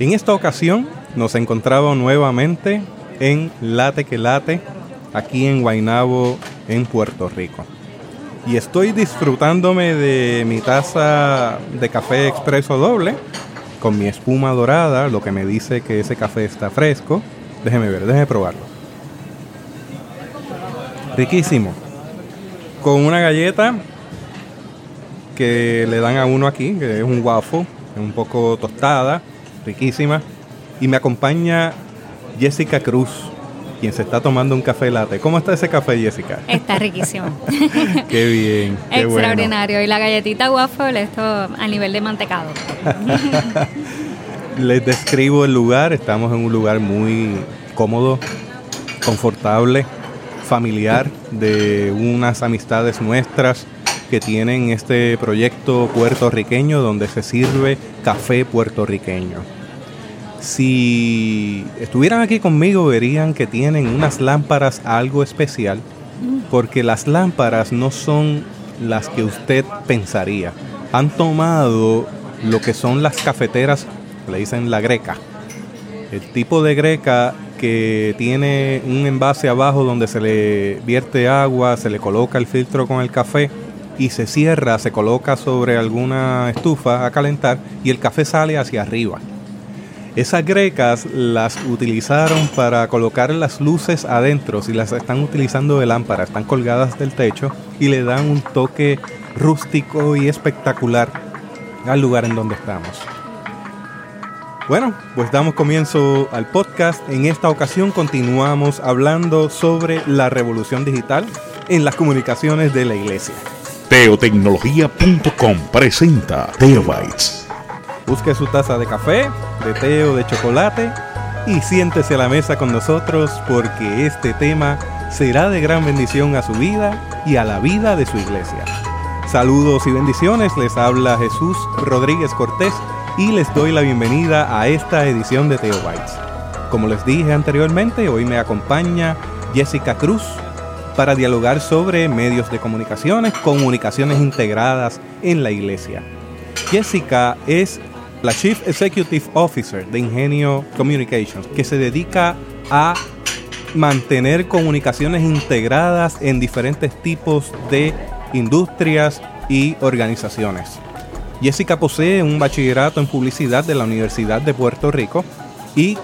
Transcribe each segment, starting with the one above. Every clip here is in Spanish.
En esta ocasión nos encontramos nuevamente en Late que Late, aquí en Guaynabo, en Puerto Rico. Y estoy disfrutándome de mi taza de café expreso doble con mi espuma dorada, lo que me dice que ese café está fresco. Déjeme ver, déjeme probarlo. Riquísimo. Con una galleta que le dan a uno aquí, que es un waffle, un poco tostada, riquísima. Y me acompaña Jessica Cruz, quien se está tomando un café latte. ¿Cómo está ese café, Jessica? Está riquísimo. qué bien. Qué Extraordinario. Y la galletita waffle, esto a nivel de mantecado. Les describo el lugar. Estamos en un lugar muy cómodo, confortable, familiar, de unas amistades nuestras que tienen este proyecto puertorriqueño donde se sirve café puertorriqueño. Si estuvieran aquí conmigo verían que tienen unas lámparas algo especial, porque las lámparas no son las que usted pensaría. Han tomado lo que son las cafeteras, le dicen la greca. El tipo de greca que tiene un envase abajo donde se le vierte agua, se le coloca el filtro con el café y se cierra, se coloca sobre alguna estufa a calentar y el café sale hacia arriba. Esas grecas las utilizaron para colocar las luces adentro, si las están utilizando de lámpara, están colgadas del techo y le dan un toque rústico y espectacular al lugar en donde estamos. Bueno, pues damos comienzo al podcast. En esta ocasión continuamos hablando sobre la revolución digital en las comunicaciones de la iglesia. Teotecnología.com presenta Teobytes Busque su taza de café, de té o de chocolate y siéntese a la mesa con nosotros porque este tema será de gran bendición a su vida y a la vida de su iglesia. Saludos y bendiciones, les habla Jesús Rodríguez Cortés y les doy la bienvenida a esta edición de Teobytes. Como les dije anteriormente, hoy me acompaña Jessica Cruz para dialogar sobre medios de comunicaciones, comunicaciones integradas en la iglesia. Jessica es la Chief Executive Officer de Ingenio Communications, que se dedica a mantener comunicaciones integradas en diferentes tipos de industrias y organizaciones. Jessica posee un bachillerato en publicidad de la Universidad de Puerto Rico y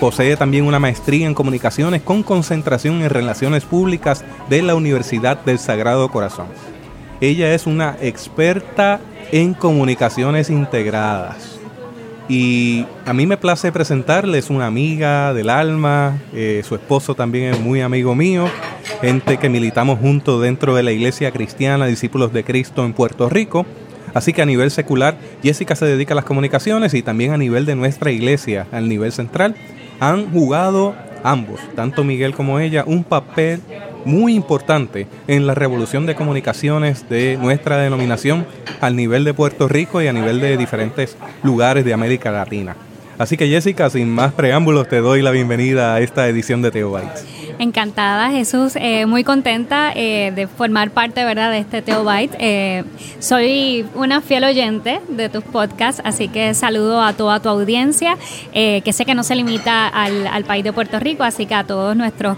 posee también una maestría en comunicaciones con concentración en relaciones públicas de la Universidad del Sagrado Corazón. Ella es una experta en comunicaciones integradas y a mí me place presentarles una amiga del alma, eh, su esposo también es muy amigo mío, gente que militamos juntos dentro de la Iglesia Cristiana Discípulos de Cristo en Puerto Rico. Así que a nivel secular, Jessica se dedica a las comunicaciones y también a nivel de nuestra iglesia, al nivel central, han jugado ambos, tanto Miguel como ella, un papel muy importante en la revolución de comunicaciones de nuestra denominación al nivel de Puerto Rico y a nivel de diferentes lugares de América Latina. Así que Jessica, sin más preámbulos, te doy la bienvenida a esta edición de Teo Bytes. Encantada, Jesús, eh, muy contenta eh, de formar parte, ¿verdad?, de este Teo Byte. Eh, soy una fiel oyente de tus podcasts, así que saludo a toda tu audiencia, que sé que no se limita al, al, país de Puerto Rico, así que a todos nuestros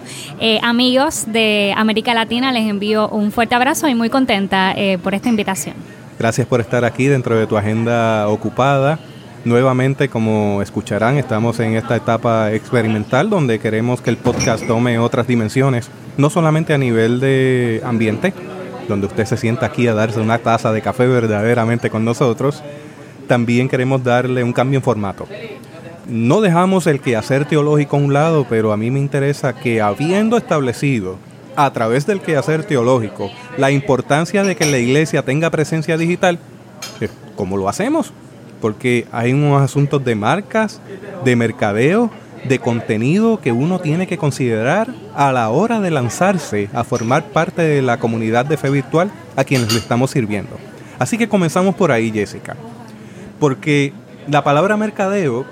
amigos de América Latina les envío un fuerte abrazo y muy contenta por esta invitación. Gracias por estar aquí dentro de tu agenda ocupada. Nuevamente, como escucharán, estamos en esta etapa experimental donde queremos que el podcast tome otras dimensiones, no solamente a nivel de ambiente, donde usted se sienta aquí a darse una taza de café verdaderamente con nosotros, también queremos darle un cambio en formato. No dejamos el quehacer teológico a un lado, pero a mí me interesa que habiendo establecido a través del quehacer teológico la importancia de que la iglesia tenga presencia digital, ¿cómo lo hacemos? Porque hay unos asuntos de marcas, de mercadeo, de contenido que uno tiene que considerar a la hora de lanzarse a formar parte de la comunidad de fe virtual a quienes le estamos sirviendo. Así que comenzamos por ahí, Jessica. Porque la palabra mercadeo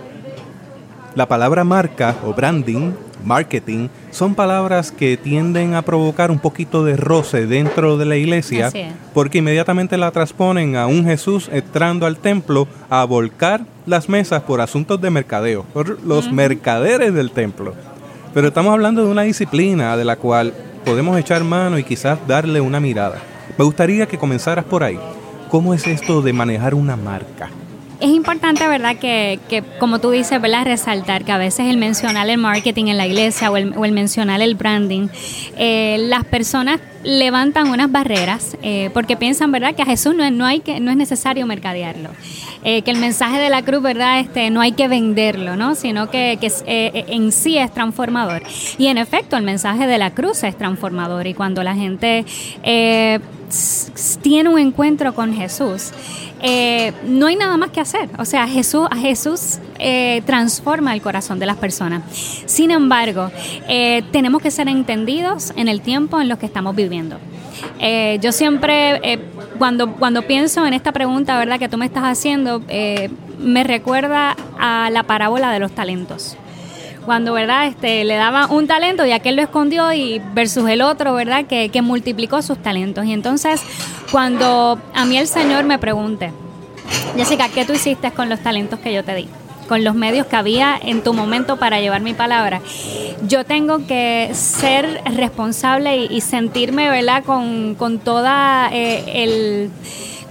La palabra marca o branding, marketing, son palabras que tienden a provocar un poquito de roce dentro de la iglesia porque inmediatamente la transponen a un Jesús entrando al templo a volcar las mesas por asuntos de mercadeo, por los mercaderes del templo. Pero estamos hablando de una disciplina de la cual podemos echar mano y quizás darle una mirada. Me gustaría que comenzaras por ahí. ¿Cómo es esto de manejar una marca? Es importante, ¿verdad? Que, como tú dices, ¿verdad? Resaltar que a veces el mencionar el marketing en la iglesia o el, mencionar el branding, eh, las personas levantan unas barreras eh, porque piensan, ¿verdad? Que a Jesús no es, no hay que, no es necesario mercadearlo. Eh, que el mensaje de la cruz, ¿verdad? Este, no hay que venderlo, ¿no? Sino que, que en sí es transformador. Y en efecto, el mensaje de la cruz es transformador. Y cuando la gente tiene un encuentro con Jesús, eh, no hay nada más que hacer. O sea, Jesús, a Jesús eh, transforma el corazón de las personas. Sin embargo, eh, tenemos que ser entendidos en el tiempo en los que estamos viviendo. Yo siempre, cuando, cuando pienso en esta pregunta, ¿verdad?, que tú me estás haciendo, me recuerda a la parábola de los talentos cuando verdad este le daba un talento y aquel lo escondió y versus el otro verdad que, que multiplicó sus talentos. Y entonces cuando a mí el señor me pregunte Jessica qué tú hiciste con los talentos que yo te di con los medios que había en tu momento para llevar mi palabra. Yo tengo que ser responsable y, sentirme verdad con, con toda eh, el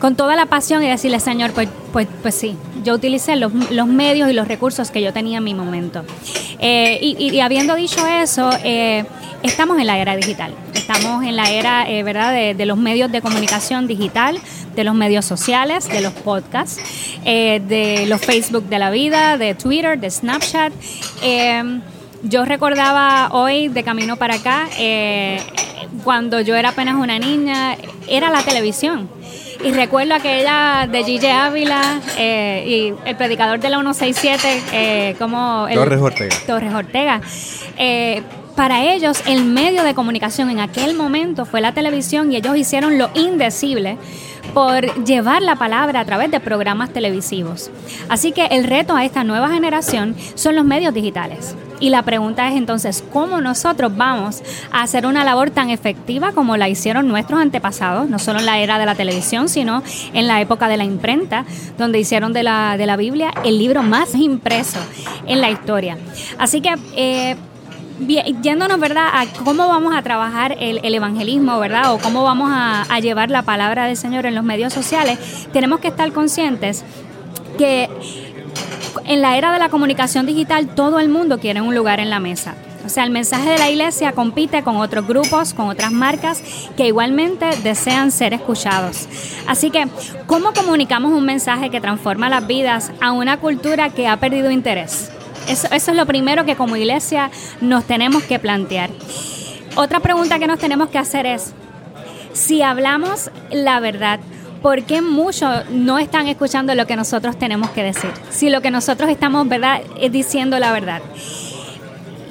con toda la pasión y decirle, Señor, pues, pues, pues sí, yo utilicé los, los medios y los recursos que yo tenía en mi momento. Eh, y, habiendo dicho eso, eh, estamos en la era digital, estamos en la era, eh, ¿verdad?, de, de, los medios de comunicación digital, de los medios sociales, de los podcasts, eh, de los Facebook de la vida, de Twitter, de Snapchat. Eh, yo recordaba hoy, de camino para acá, cuando yo era apenas una niña, era la televisión y recuerdo aquella de Gigi Ávila eh, y el predicador de la 167, eh, como... El, Torres Ortega. Torres Ortega. Eh, para ellos, el medio de comunicación en aquel momento fue la televisión y ellos hicieron lo indecible por llevar la palabra a través de programas televisivos. Así que el reto a esta nueva generación son los medios digitales. Y la pregunta es entonces, ¿cómo nosotros vamos a hacer una labor tan efectiva como la hicieron nuestros antepasados, no solo en la era de la televisión, sino en la época de la imprenta, donde hicieron de la, de la Biblia el libro más impreso en la historia? Así que... Eh, yéndonos, ¿verdad?, a cómo vamos a trabajar el, el evangelismo, ¿verdad?, o cómo vamos a, llevar la palabra del Señor en los medios sociales, tenemos que estar conscientes que en la era de la comunicación digital todo el mundo quiere un lugar en la mesa. O sea, el mensaje de la iglesia compite con otros grupos, con otras marcas que igualmente desean ser escuchados. Así que, ¿cómo comunicamos un mensaje que transforma las vidas a una cultura que ha perdido interés? Eso, eso, es lo primero que como iglesia nos tenemos que plantear. Otra pregunta que nos tenemos que hacer es, si hablamos la verdad, ¿por qué muchos no están escuchando lo que nosotros tenemos que decir? Si lo que nosotros estamos verdad es diciendo la verdad.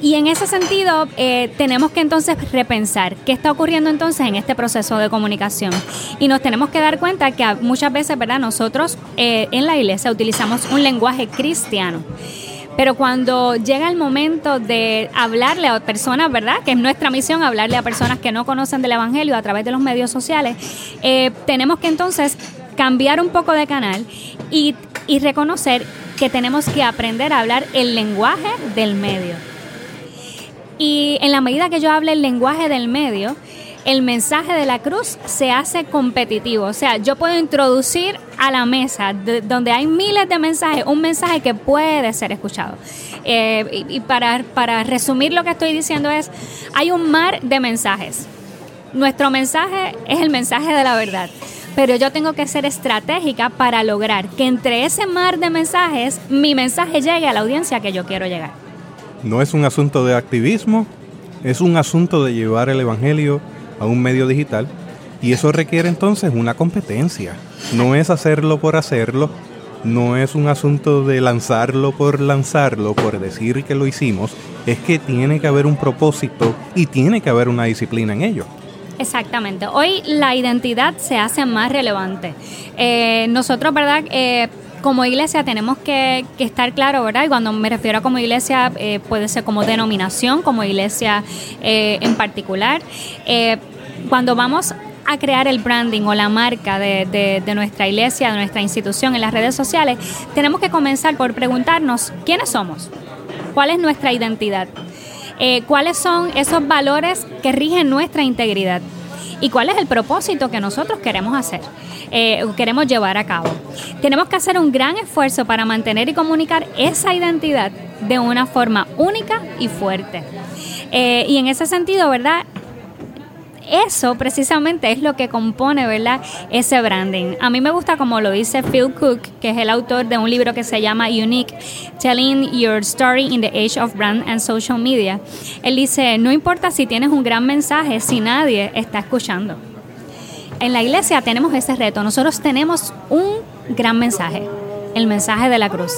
Y en ese sentido, eh, tenemos que entonces repensar qué está ocurriendo entonces en este proceso de comunicación. Y nos tenemos que dar cuenta que muchas veces, ¿verdad? Nosotros eh, en la iglesia utilizamos un lenguaje cristiano. Pero cuando llega el momento de hablarle a personas, ¿verdad? Que es nuestra misión, hablarle a personas que no conocen del Evangelio a través de los medios sociales, eh, tenemos que entonces cambiar un poco de canal y, y reconocer que tenemos que aprender a hablar el lenguaje del medio. Y en la medida que yo hable el lenguaje del medio, el mensaje de la cruz se hace competitivo. O sea, yo puedo introducir a la mesa de, donde hay miles de mensajes, un mensaje que puede ser escuchado. Eh, y, y para, para resumir lo que estoy diciendo es, hay un mar de mensajes. Nuestro mensaje es el mensaje de la verdad. Pero yo tengo que ser estratégica para lograr que entre ese mar de mensajes mi mensaje llegue a la audiencia que yo quiero llegar. No es un asunto de activismo, es un asunto de llevar el Evangelio a un medio digital y eso requiere entonces una competencia. No es hacerlo por hacerlo, no es un asunto de lanzarlo por lanzarlo, por decir que lo hicimos, es que tiene que haber un propósito y tiene que haber una disciplina en ello. Exactamente. Hoy la identidad se hace más relevante. Eh, nosotros, ¿verdad? Eh, como iglesia tenemos que, estar claro, ¿verdad? Y cuando me refiero a como iglesia, eh, puede ser como denominación, como iglesia en particular. Cuando vamos a crear el branding o la marca de, nuestra iglesia, de nuestra institución en las redes sociales, tenemos que comenzar por preguntarnos quiénes somos, cuál es nuestra identidad, cuáles son esos valores que rigen nuestra integridad y cuál es el propósito que nosotros queremos hacer, eh, queremos llevar a cabo. Tenemos que hacer un gran esfuerzo para mantener y comunicar esa identidad de una forma única y fuerte. Eh, y en ese sentido, ¿verdad? Eso precisamente es lo que compone, ¿verdad? Ese branding. A mí me gusta como lo dice Phil Cook, que es el autor de un libro que se llama Unique, Telling Your Story in the Age of Brand and Social Media. Él dice, no importa si tienes un gran mensaje, si nadie está escuchando. En la iglesia tenemos ese reto, nosotros tenemos un gran mensaje el mensaje de la cruz.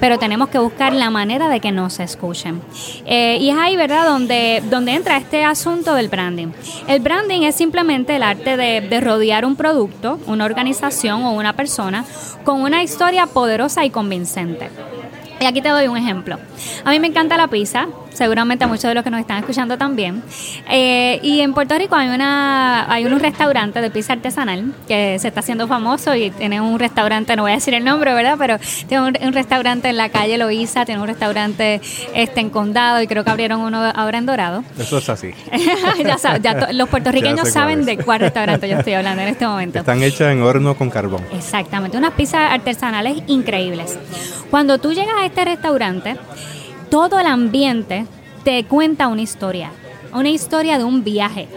Pero tenemos que buscar la manera de que nos escuchen. Eh, y es ahí, ¿verdad?, donde, donde entra este asunto del branding. El branding es simplemente el arte de, de rodear un producto, una organización o una persona con una historia poderosa y convincente. Y aquí te doy un ejemplo. A mí me encanta la pizza, seguramente a muchos de los que nos están escuchando también. Eh, y en Puerto Rico hay una hay un restaurante de pizza artesanal que se está haciendo famoso y tiene un restaurante, no voy a decir el nombre, ¿verdad? Pero tiene un, restaurante en la calle Loíza, tiene un restaurante este en Condado y creo que abrieron uno ahora en Dorado. Eso es así. ya, los puertorriqueños saben de cuál restaurante yo estoy hablando en este momento. Están hechas en horno con carbón. Exactamente, unas pizzas artesanales increíbles. Cuando tú llegas a este restaurante, todo el ambiente te cuenta una historia, una historia de un viaje.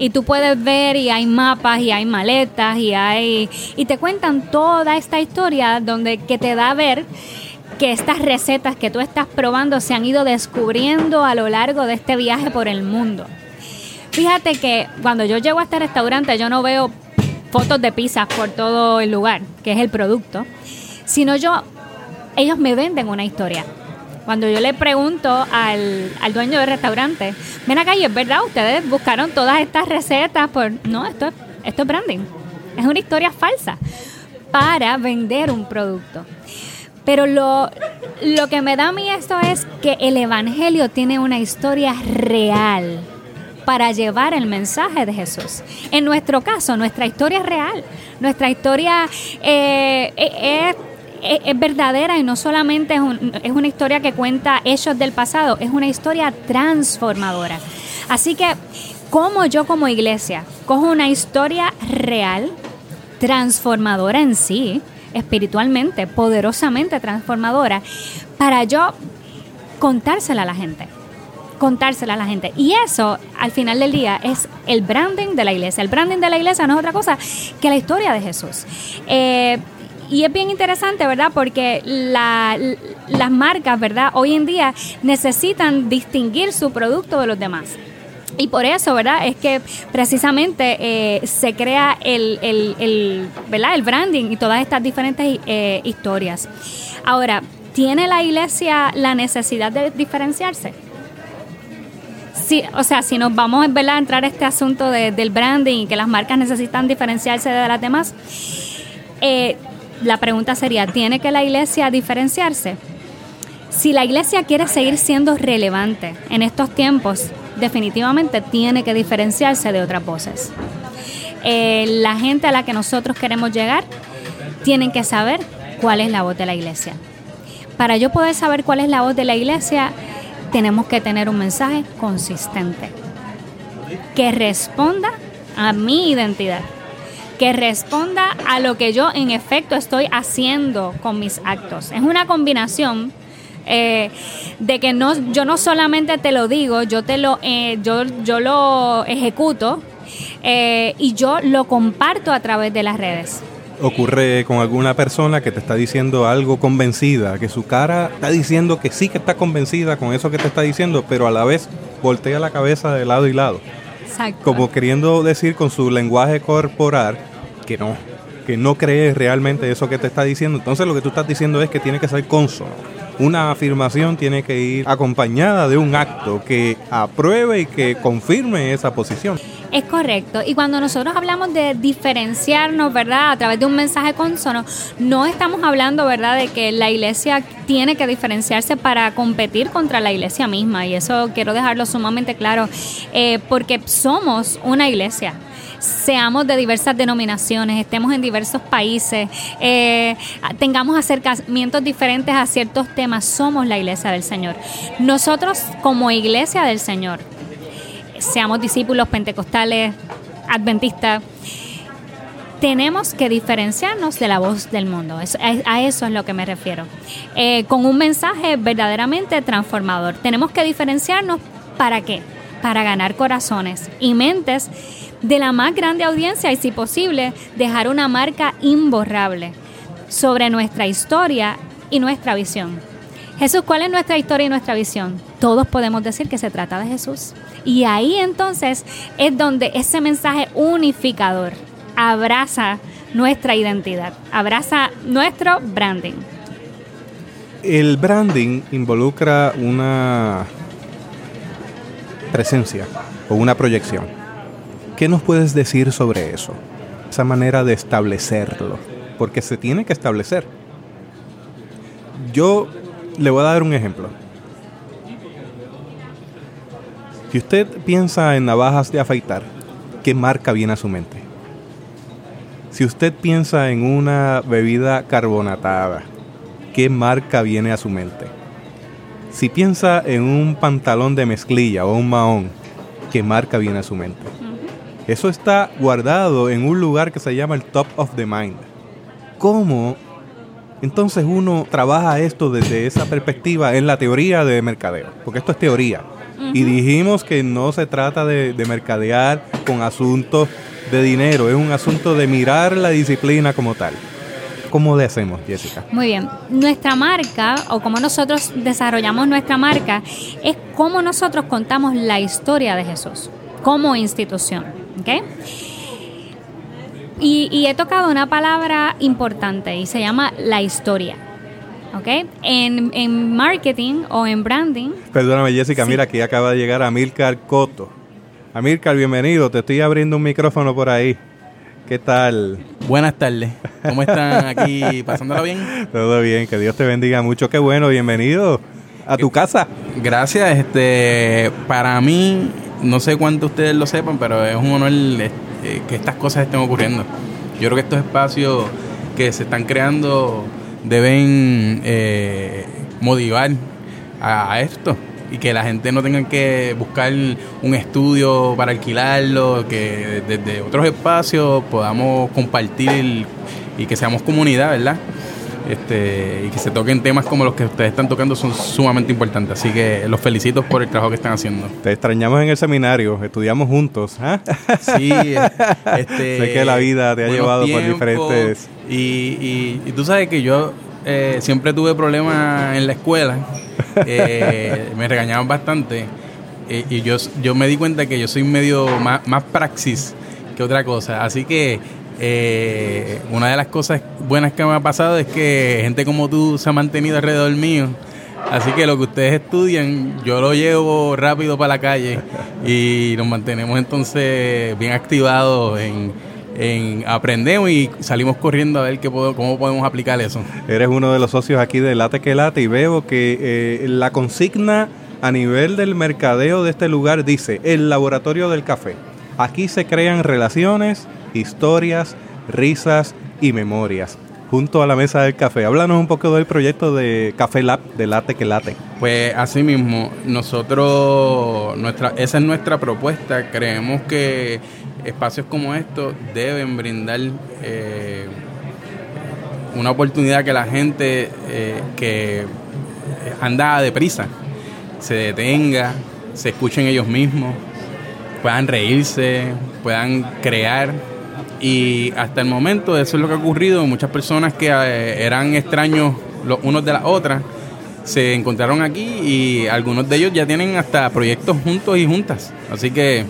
Y tú puedes ver y hay mapas y hay maletas y hay y te cuentan toda esta historia donde que te da a ver que estas recetas que tú estás probando se han ido descubriendo a lo largo de este viaje por el mundo. Fíjate que cuando yo llego a este restaurante yo no veo fotos de pizzas por todo el lugar, que es el producto, sino yo ellos me venden una historia. Cuando yo le pregunto al, dueño del restaurante, ven acá y es verdad, ustedes buscaron todas estas recetas por... No, esto, esto es branding. Es una historia falsa para vender un producto. Pero lo, lo que me da a mí esto es que el Evangelio tiene una historia real para llevar el mensaje de Jesús. En nuestro caso, nuestra historia es real. Nuestra historia eh, eh, es es, verdadera y no solamente es, una historia que cuenta hechos del pasado, es una historia transformadora. Así que, como yo como iglesia cojo una historia real, transformadora en sí, espiritualmente, poderosamente transformadora, para yo contársela a la gente contársela a la gente. Y eso, al final del día, es el branding de la iglesia. El branding de la iglesia no es otra cosa que la historia de Jesús. Eh, y es bien interesante, ¿verdad? Porque las marcas, ¿verdad? Hoy en día necesitan distinguir su producto de los demás. Y por eso, ¿verdad? Es que precisamente eh, se crea el, el, ¿verdad? el branding y todas estas diferentes eh, historias. Ahora, ¿tiene la iglesia la necesidad de diferenciarse? Sí, o sea, si nos vamos a entrar a este asunto del branding y que las marcas necesitan diferenciarse de las demás, eh, la pregunta sería, ¿tiene que la iglesia diferenciarse? Si la iglesia quiere seguir siendo relevante en estos tiempos, definitivamente tiene que diferenciarse de otras voces. Eh, la gente a la que nosotros queremos llegar tienen que saber cuál es la voz de la iglesia. Para yo poder saber cuál es la voz de la iglesia, tenemos que tener un mensaje consistente que responda a mi identidad que responda a lo que yo en efecto estoy haciendo con mis actos. Es una combinación eh, de que no, yo no solamente te lo digo, yo te lo, eh, yo, yo lo ejecuto eh, y yo lo comparto a través de las redes. Ocurre con alguna persona que te está diciendo algo convencida, que su cara está diciendo que sí que está convencida con eso que te está diciendo, pero a la vez voltea la cabeza de lado y lado. Como queriendo decir con su lenguaje corporal que no, que no crees realmente eso que te está diciendo. Entonces lo que tú estás diciendo es que tiene que ser consono. Una afirmación tiene que ir acompañada de un acto que apruebe y que confirme esa posición. Es correcto. Y cuando nosotros hablamos de diferenciarnos, ¿verdad? A través de un mensaje consono, no estamos hablando, ¿verdad?, de que la iglesia tiene que diferenciarse para competir contra la iglesia misma. Y eso quiero dejarlo sumamente claro, eh, porque somos una iglesia seamos de diversas denominaciones, estemos en diversos países, eh, tengamos acercamientos diferentes a ciertos temas, somos la iglesia del Señor. Nosotros como iglesia del Señor, seamos discípulos pentecostales, adventistas, tenemos que diferenciarnos de la voz del mundo. a, eso es lo que me refiero. Eh, con un mensaje verdaderamente transformador. Tenemos que diferenciarnos para qué? Para ganar corazones y mentes de la más grande audiencia y si posible dejar una marca imborrable sobre nuestra historia y nuestra visión. Jesús, ¿cuál es nuestra historia y nuestra visión? Todos podemos decir que se trata de Jesús. Y ahí entonces es donde ese mensaje unificador abraza nuestra identidad, abraza nuestro branding. El branding involucra una presencia o una proyección ¿Qué nos puedes decir sobre eso? Esa manera de establecerlo. Porque se tiene que establecer. Yo le voy a dar un ejemplo. Si usted piensa en navajas de afeitar, ¿qué marca viene a su mente? Si usted piensa en una bebida carbonatada, ¿qué marca viene a su mente? Si piensa en un pantalón de mezclilla o un mahón, ¿qué marca viene a su mente? Eso está guardado en un lugar que se llama el top of the mind. ¿Cómo entonces uno trabaja esto desde esa perspectiva en la teoría de mercadeo? Porque esto es teoría. Y dijimos que no se trata de, de, mercadear con asuntos de dinero, es un asunto de mirar la disciplina como tal. ¿Cómo le hacemos, Jessica? Muy bien. Nuestra marca, o cómo nosotros desarrollamos nuestra marca, es cómo nosotros contamos la historia de Jesús como institución. ¿okay? Y, he tocado una palabra importante y se llama la historia. ¿Ok? En, marketing o en branding. Perdóname, Jessica, mira, aquí acaba de llegar Amilcar Coto. Amilcar, bienvenido. Te estoy abriendo un micrófono por ahí. ¿Qué tal? Buenas tardes. ¿Cómo están aquí? ¿Pasándolo bien? Todo bien, que Dios te bendiga mucho. Qué bueno, bienvenido a tu casa. Gracias. Este, para mí no sé cuánto ustedes lo sepan, pero es un honor eh, que estas cosas estén ocurriendo. Yo creo que estos espacios que se están creando deben eh, motivar a, esto y que la gente no tenga que buscar un estudio para alquilarlo, que desde otros espacios podamos compartir y que seamos comunidad, ¿verdad? Este, y que se toquen temas como los que ustedes están tocando son sumamente importantes. Así que los felicito por el trabajo que están haciendo. Te extrañamos en el seminario, estudiamos juntos. ¿ah? Sí, este, sé que la vida te ha llevado por diferentes... Y, y, tú sabes que yo eh, siempre tuve problemas en la escuela, eh, me regañaban bastante. Eh, y yo, yo me di cuenta que yo soy medio más, más praxis que otra cosa. Así que eh, una de las cosas buenas que me ha pasado es que gente como tú se ha mantenido alrededor mío. Así que lo que ustedes estudian, yo lo llevo rápido para la calle y nos mantenemos entonces bien activados en, en aprendemos y salimos corriendo a ver qué cómo podemos aplicar eso. Eres uno de los socios aquí de Late que Late y veo que eh, la consigna a nivel del mercadeo de este lugar dice el laboratorio del café. Aquí se crean relaciones historias, risas y memorias junto a la mesa del café. Háblanos un poco del proyecto de Café Lab, de Late que Late. Pues así mismo, nosotros, nuestra, esa es nuestra propuesta. Creemos que espacios como estos deben brindar eh, una oportunidad que la gente eh, que anda deprisa se detenga, se escuchen ellos mismos, puedan reírse, puedan crear y hasta el momento eso es lo que ha ocurrido. Muchas personas que eh, eran extraños los unos de las otras se encontraron aquí y algunos de ellos ya tienen hasta proyectos juntos y juntas. Así que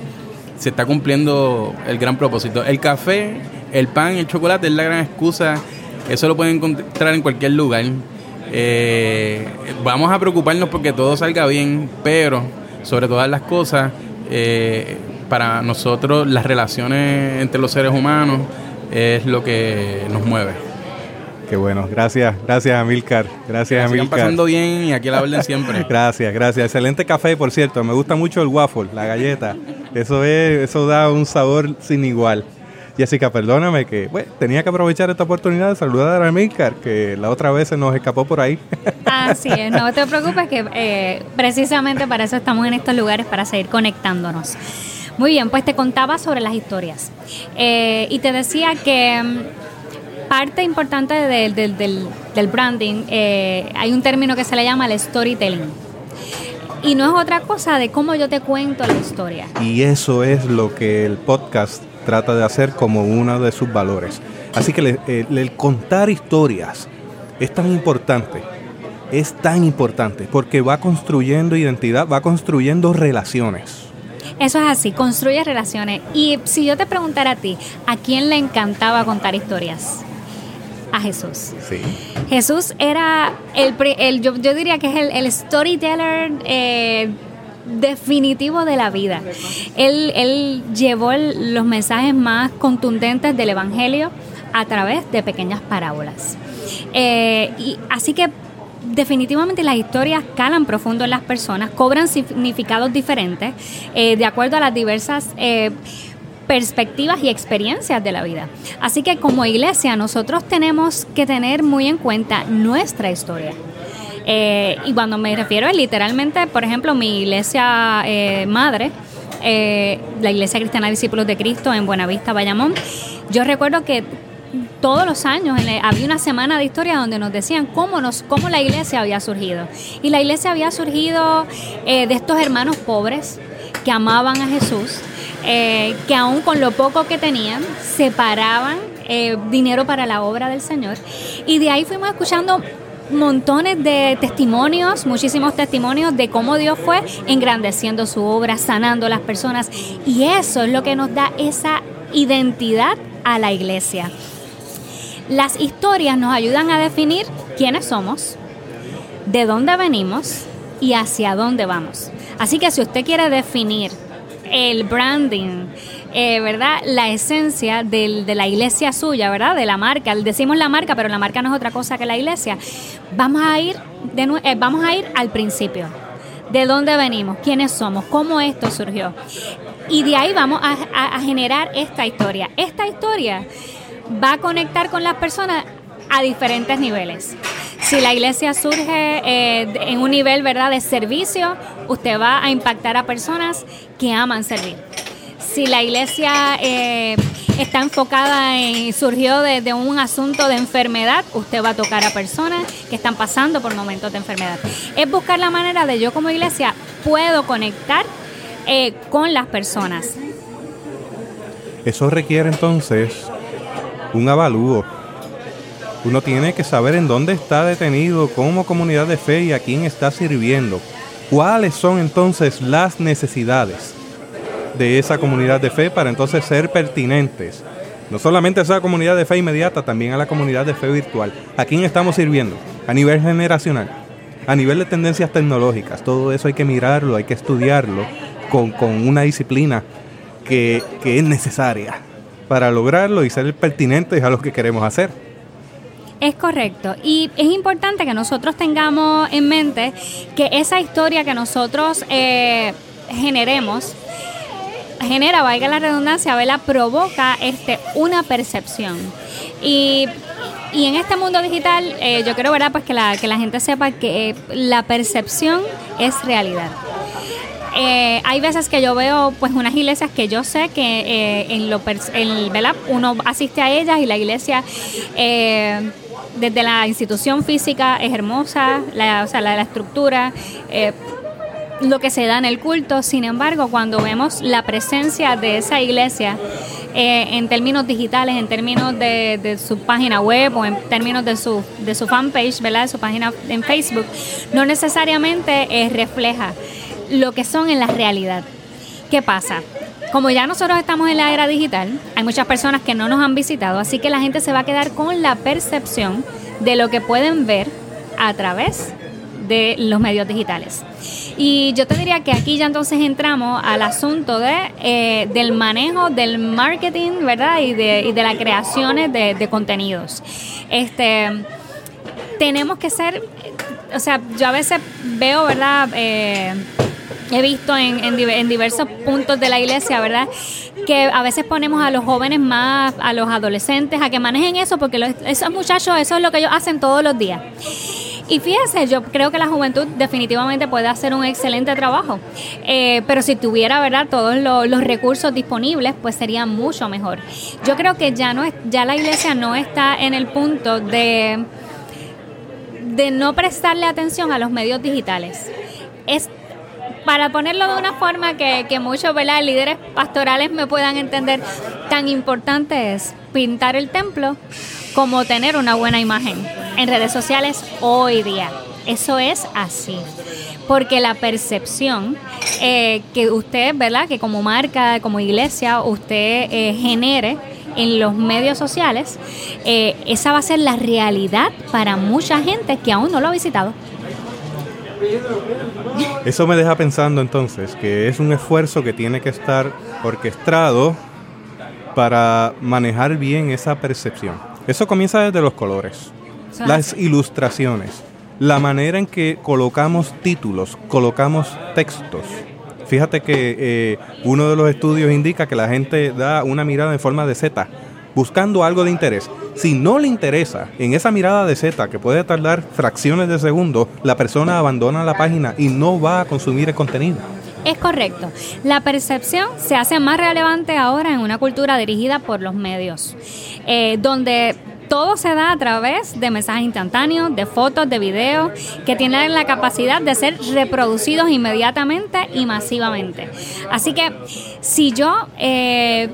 se está cumpliendo el gran propósito. El café, el pan, el chocolate es la gran excusa. Eso lo pueden encontrar en cualquier lugar. Eh, vamos a preocuparnos porque todo salga bien, pero sobre todas las cosas, eh, para nosotros las relaciones entre los seres humanos es lo que nos mueve. Qué bueno, gracias, gracias Amilcar, gracias Amilcar. pasando bien y aquí a la orden siempre. Gracias, gracias. Excelente café, por cierto. Me gusta mucho el waffle, la galleta. Eso es, eso da un sabor sin igual. Jessica, perdóname que bueno, tenía que aprovechar esta oportunidad de saludar a Amilcar, que la otra vez se nos escapó por ahí. Así es, no te preocupes que eh, precisamente para eso estamos en estos lugares, para seguir conectándonos. Muy bien, pues te contaba sobre las historias. Eh, y te decía que mm, parte importante del, del- del- del branding, eh, hay un término que se le llama el storytelling. Y no es otra cosa de cómo yo te cuento la historia. Y eso es lo que el podcast trata de hacer como uno de sus valores. Así que el, el contar historias es tan importante, es tan importante, porque va construyendo identidad, va construyendo relaciones. Eso es así, construye relaciones. Y si yo te preguntara a ti, ¿a quién le encantaba contar historias? A Jesús. Sí. Jesús era el, el- yo, yo diría que es el, el storyteller eh, definitivo de la vida. Él, él llevó el- los mensajes más contundentes del Evangelio a través de pequeñas parábolas. Eh, y así que definitivamente las historias calan profundo en las personas, cobran significados diferentes eh, de acuerdo a las diversas eh, perspectivas y experiencias de la vida. Así que como iglesia nosotros tenemos que tener muy en cuenta nuestra historia. Eh, y cuando me refiero es literalmente, por ejemplo, mi iglesia madre, la Iglesia Cristiana Discípulos de Cristo en Buenavista, Bayamón, yo recuerdo que todos los años había una semana de historia donde nos decían cómo, nos, cómo la iglesia había surgido. Y la iglesia había surgido eh, de estos hermanos pobres que amaban a Jesús, eh, que aún con lo poco que tenían, separaban eh, dinero para la obra del Señor. Y de ahí fuimos escuchando montones de testimonios, muchísimos testimonios de cómo Dios fue engrandeciendo su obra, sanando a las personas. Y eso es lo que nos da esa identidad a la iglesia. Las historias nos ayudan a definir quiénes somos, de dónde venimos y hacia dónde vamos. Así que si usted quiere definir el branding, eh, ¿verdad? La esencia del- de la iglesia suya, ¿verdad? De la marca. Decimos la marca, pero la marca no es otra cosa que la iglesia. Vamos a ir, de eh, vamos a ir al principio. ¿De dónde venimos? ¿Quiénes somos? ¿Cómo esto surgió? Y de ahí vamos a- a generar esta historia. Esta historia va a conectar con las personas a diferentes niveles. Si la iglesia surge eh, en un nivel verdad de servicio, usted va a impactar a personas que aman servir. Si la iglesia eh, está enfocada en surgió de un asunto de enfermedad, usted va a tocar a personas que están pasando por momentos de enfermedad. Es buscar la manera de yo como iglesia puedo conectar eh, con las personas. Eso requiere entonces un avalúo. Uno tiene que saber en dónde está detenido como comunidad de fe y a quién está sirviendo. ¿Cuáles son entonces las necesidades de esa comunidad de fe para entonces ser pertinentes? No solamente a esa comunidad de fe inmediata, también a la comunidad de fe virtual. ¿A quién estamos sirviendo? A nivel generacional, a nivel de tendencias tecnológicas. Todo eso hay que mirarlo, hay que estudiarlo con, con una disciplina que, que es necesaria para lograrlo y ser pertinentes a lo que queremos hacer. Es correcto. Y es importante que nosotros tengamos en mente que esa historia que nosotros eh, generemos, genera, valga la redundancia, ¿verdad? provoca este, una percepción. Y, y en este mundo digital, eh, yo quiero ¿verdad? Pues que, la, que la gente sepa que eh, la percepción es realidad. Eh, hay veces que yo veo pues unas iglesias que yo sé que eh, en lo en- ¿verdad? uno asiste a ellas y la iglesia eh, desde la institución física es hermosa, la, o sea, la, la estructura, lo que se da en el culto. Sin embargo, cuando vemos la presencia de esa iglesia en términos digitales, en términos de, de su página web o en términos de su, de su fanpage, ¿verdad? de su página en Facebook, no necesariamente eh, refleja lo que son en la realidad. ¿Qué pasa? Como ya nosotros estamos en la era digital, hay muchas personas que no nos han visitado, así que la gente se va a quedar con la percepción de lo que pueden ver a través de los medios digitales. Y yo te diría que aquí ya entonces entramos al asunto de, eh, del manejo del marketing, ¿verdad? Y de, y de las creaciones de, contenidos. Este, tenemos que ser, o sea, yo a veces veo, ¿verdad? Eh, he visto en, en, diversos puntos de la iglesia, ¿verdad? Que a veces ponemos a los jóvenes más, a los adolescentes, a que manejen eso, porque esos muchachos, eso es lo que ellos hacen todos los días. Y fíjese, yo creo que la juventud definitivamente puede hacer un excelente trabajo, eh, pero si tuviera, ¿verdad?, todos los, recursos disponibles, pues sería mucho mejor. Yo creo que ya no es, ya la iglesia no está en el punto de de no prestarle atención a los medios digitales. Es para ponerlo de una forma que, que muchos líderes pastorales me puedan entender, tan importante es pintar el templo como tener una buena imagen en redes sociales hoy día. Eso es así. Porque la percepción eh, que usted, ¿verdad? Que como marca, como iglesia, usted eh, genere en los medios sociales, eh, esa va a ser la realidad para mucha gente que aún no lo ha visitado. Eso me deja pensando entonces que es un esfuerzo que tiene que estar orquestado para manejar bien esa percepción. Eso comienza desde los colores, las ilustraciones, la manera en que colocamos títulos, colocamos textos. Fíjate que eh, uno de los estudios indica que la gente da una mirada en forma de Z, buscando algo de interés. Si no le interesa, en esa mirada de Z, que puede tardar fracciones de segundo, la persona abandona la página y no va a consumir el contenido. Es correcto. La percepción se hace más relevante ahora en una cultura dirigida por los medios, eh, donde todo se da a través de mensajes instantáneos, de fotos, de videos, que tienen la capacidad de ser reproducidos inmediatamente y masivamente. Así que si yo eh,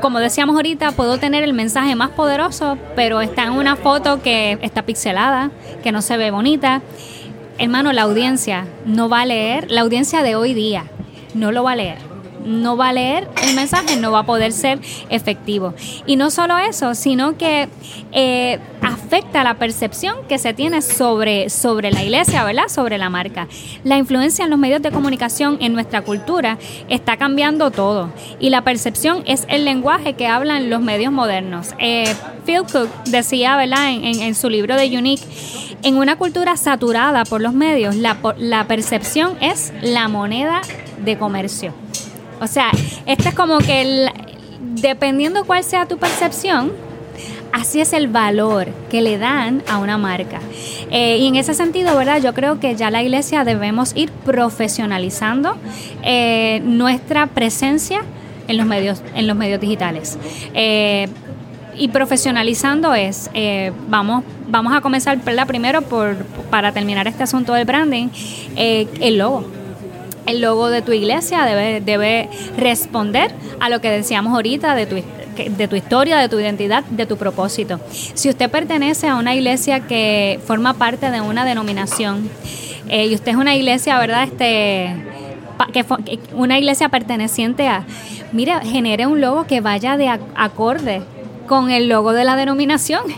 como decíamos ahorita, puedo tener el mensaje más poderoso, pero está en una foto que está pixelada, que no se ve bonita. Hermano, la audiencia no va a leer, la audiencia de hoy día no lo va a leer no va a leer el mensaje, no va a poder ser efectivo. Y no solo eso, sino que eh, afecta la percepción que se tiene sobre, sobre la iglesia, ¿verdad? Sobre la marca. La influencia en los medios de comunicación en nuestra cultura está cambiando todo. Y la percepción es el lenguaje que hablan los medios modernos. Eh, Phil Cook decía, ¿verdad? En, en, su libro de Unique, en una cultura saturada por los medios, la, percepción es la moneda de comercio. O sea, esto es como que dependiendo cuál sea tu percepción, así es el valor que le dan a una marca. Eh, y en ese sentido, ¿verdad? Yo creo que ya la iglesia debemos ir profesionalizando eh, nuestra presencia en los medios, en los medios digitales. Eh, y profesionalizando es, vamos, vamos a comenzar primero por, para terminar este asunto del branding, el logo el logo de tu iglesia debe, debe responder a lo que decíamos ahorita de tu, de tu historia, de tu identidad, de tu propósito. Si usted pertenece a una iglesia que forma parte de una denominación eh, y usted es una iglesia, ¿verdad? Este, que, una iglesia perteneciente a, mira, genere un logo que vaya de acorde con el logo de la denominación.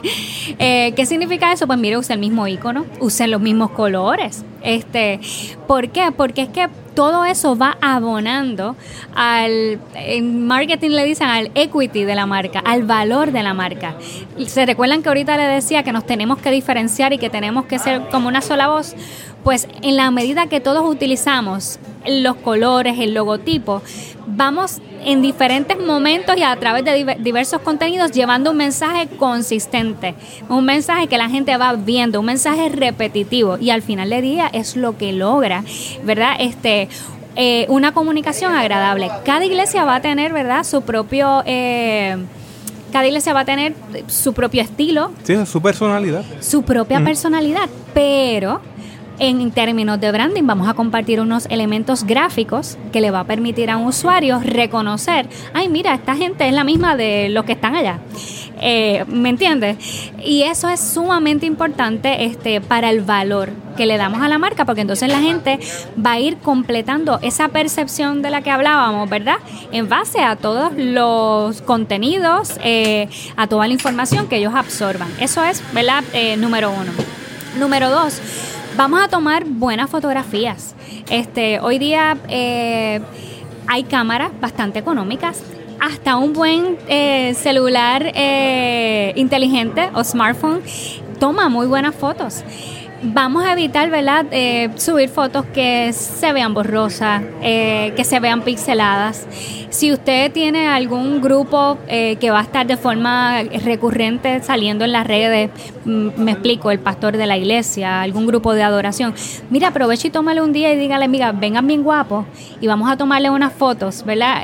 Eh, ¿Qué significa eso? Pues mire, use el mismo icono, use los mismos colores. Este, ¿Por qué? Porque es que todo eso va abonando al, en marketing le dicen al equity de la marca, al valor de la marca. ¿Se recuerdan que ahorita le decía que nos tenemos que diferenciar y que tenemos que ser como una sola voz? Pues en la medida que todos utilizamos los colores, el logotipo, vamos en diferentes momentos y a través de diversos contenidos llevando un mensaje consistente, un mensaje que la gente va viendo, un mensaje repetitivo y al final del día es lo que logra, ¿verdad? Este eh, una comunicación agradable. Cada iglesia va a tener, ¿verdad? Su propio eh, cada iglesia va a tener su propio estilo. Sí, su personalidad. Su propia personalidad, pero en términos de branding, vamos a compartir unos elementos gráficos que le va a permitir a un usuario reconocer, ay, mira, esta gente es la misma de los que están allá. Eh, ¿Me entiendes? Y eso es sumamente importante este, para el valor que le damos a la marca, porque entonces la gente va a ir completando esa percepción de la que hablábamos, ¿verdad? En base a todos los contenidos, eh, a toda la información que ellos absorban. Eso es, ¿verdad? Eh, número uno. Número dos, Vamos a tomar buenas fotografías. Este, hoy día eh, hay cámaras bastante económicas. Hasta un buen eh, celular eh, inteligente o smartphone toma muy buenas fotos vamos a evitar, ¿verdad?, eh, subir fotos que se vean borrosas, eh, que se vean pixeladas. Si usted tiene algún grupo eh, que va a estar de forma recurrente saliendo en las redes, mm, me explico, el pastor de la iglesia, algún grupo de adoración, mira, aproveche y tómale un día y dígale, amiga, vengan bien guapos y vamos a tomarle unas fotos, ¿verdad?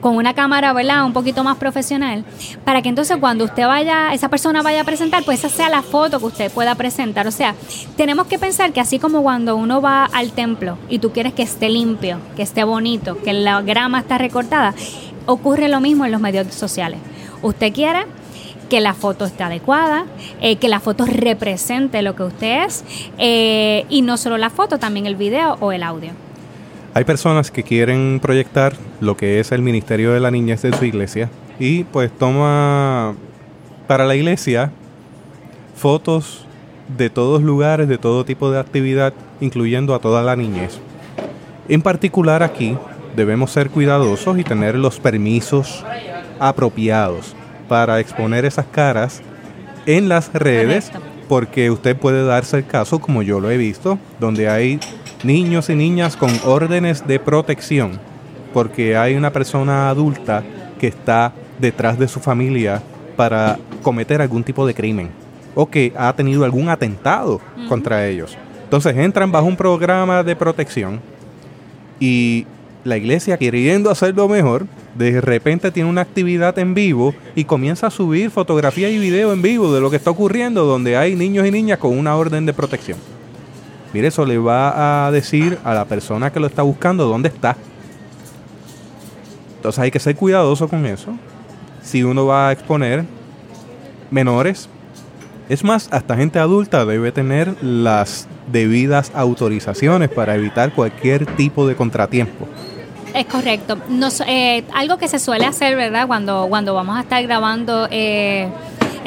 con una cámara, ¿verdad? Un poquito más profesional, para que entonces cuando usted vaya, esa persona vaya a presentar, pues esa sea la foto que usted pueda presentar. O sea, tenemos que pensar que así como cuando uno va al templo y tú quieres que esté limpio, que esté bonito, que la grama está recortada, ocurre lo mismo en los medios sociales. Usted quiere que la foto esté adecuada, eh, que la foto represente lo que usted es, eh, y no solo la foto, también el video o el audio. Hay personas que quieren proyectar lo que es el ministerio de la niñez de su iglesia y pues toma para la iglesia fotos de todos lugares, de todo tipo de actividad, incluyendo a toda la niñez. En particular aquí debemos ser cuidadosos y tener los permisos apropiados para exponer esas caras en las redes, porque usted puede darse el caso, como yo lo he visto, donde hay niños y niñas con órdenes de protección, porque hay una persona adulta que está detrás de su familia para cometer algún tipo de crimen o que ha tenido algún atentado contra ellos. Entonces entran bajo un programa de protección y la iglesia queriendo hacerlo mejor, de repente tiene una actividad en vivo y comienza a subir fotografía y video en vivo de lo que está ocurriendo donde hay niños y niñas con una orden de protección. Mire, eso le va a decir a la persona que lo está buscando dónde está. Entonces hay que ser cuidadoso con eso. Si uno va a exponer menores, es más, hasta gente adulta debe tener las debidas autorizaciones para evitar cualquier tipo de contratiempo. Es correcto. Eh, algo que se suele hacer, ¿verdad? Cuando, cuando vamos a estar grabando eh,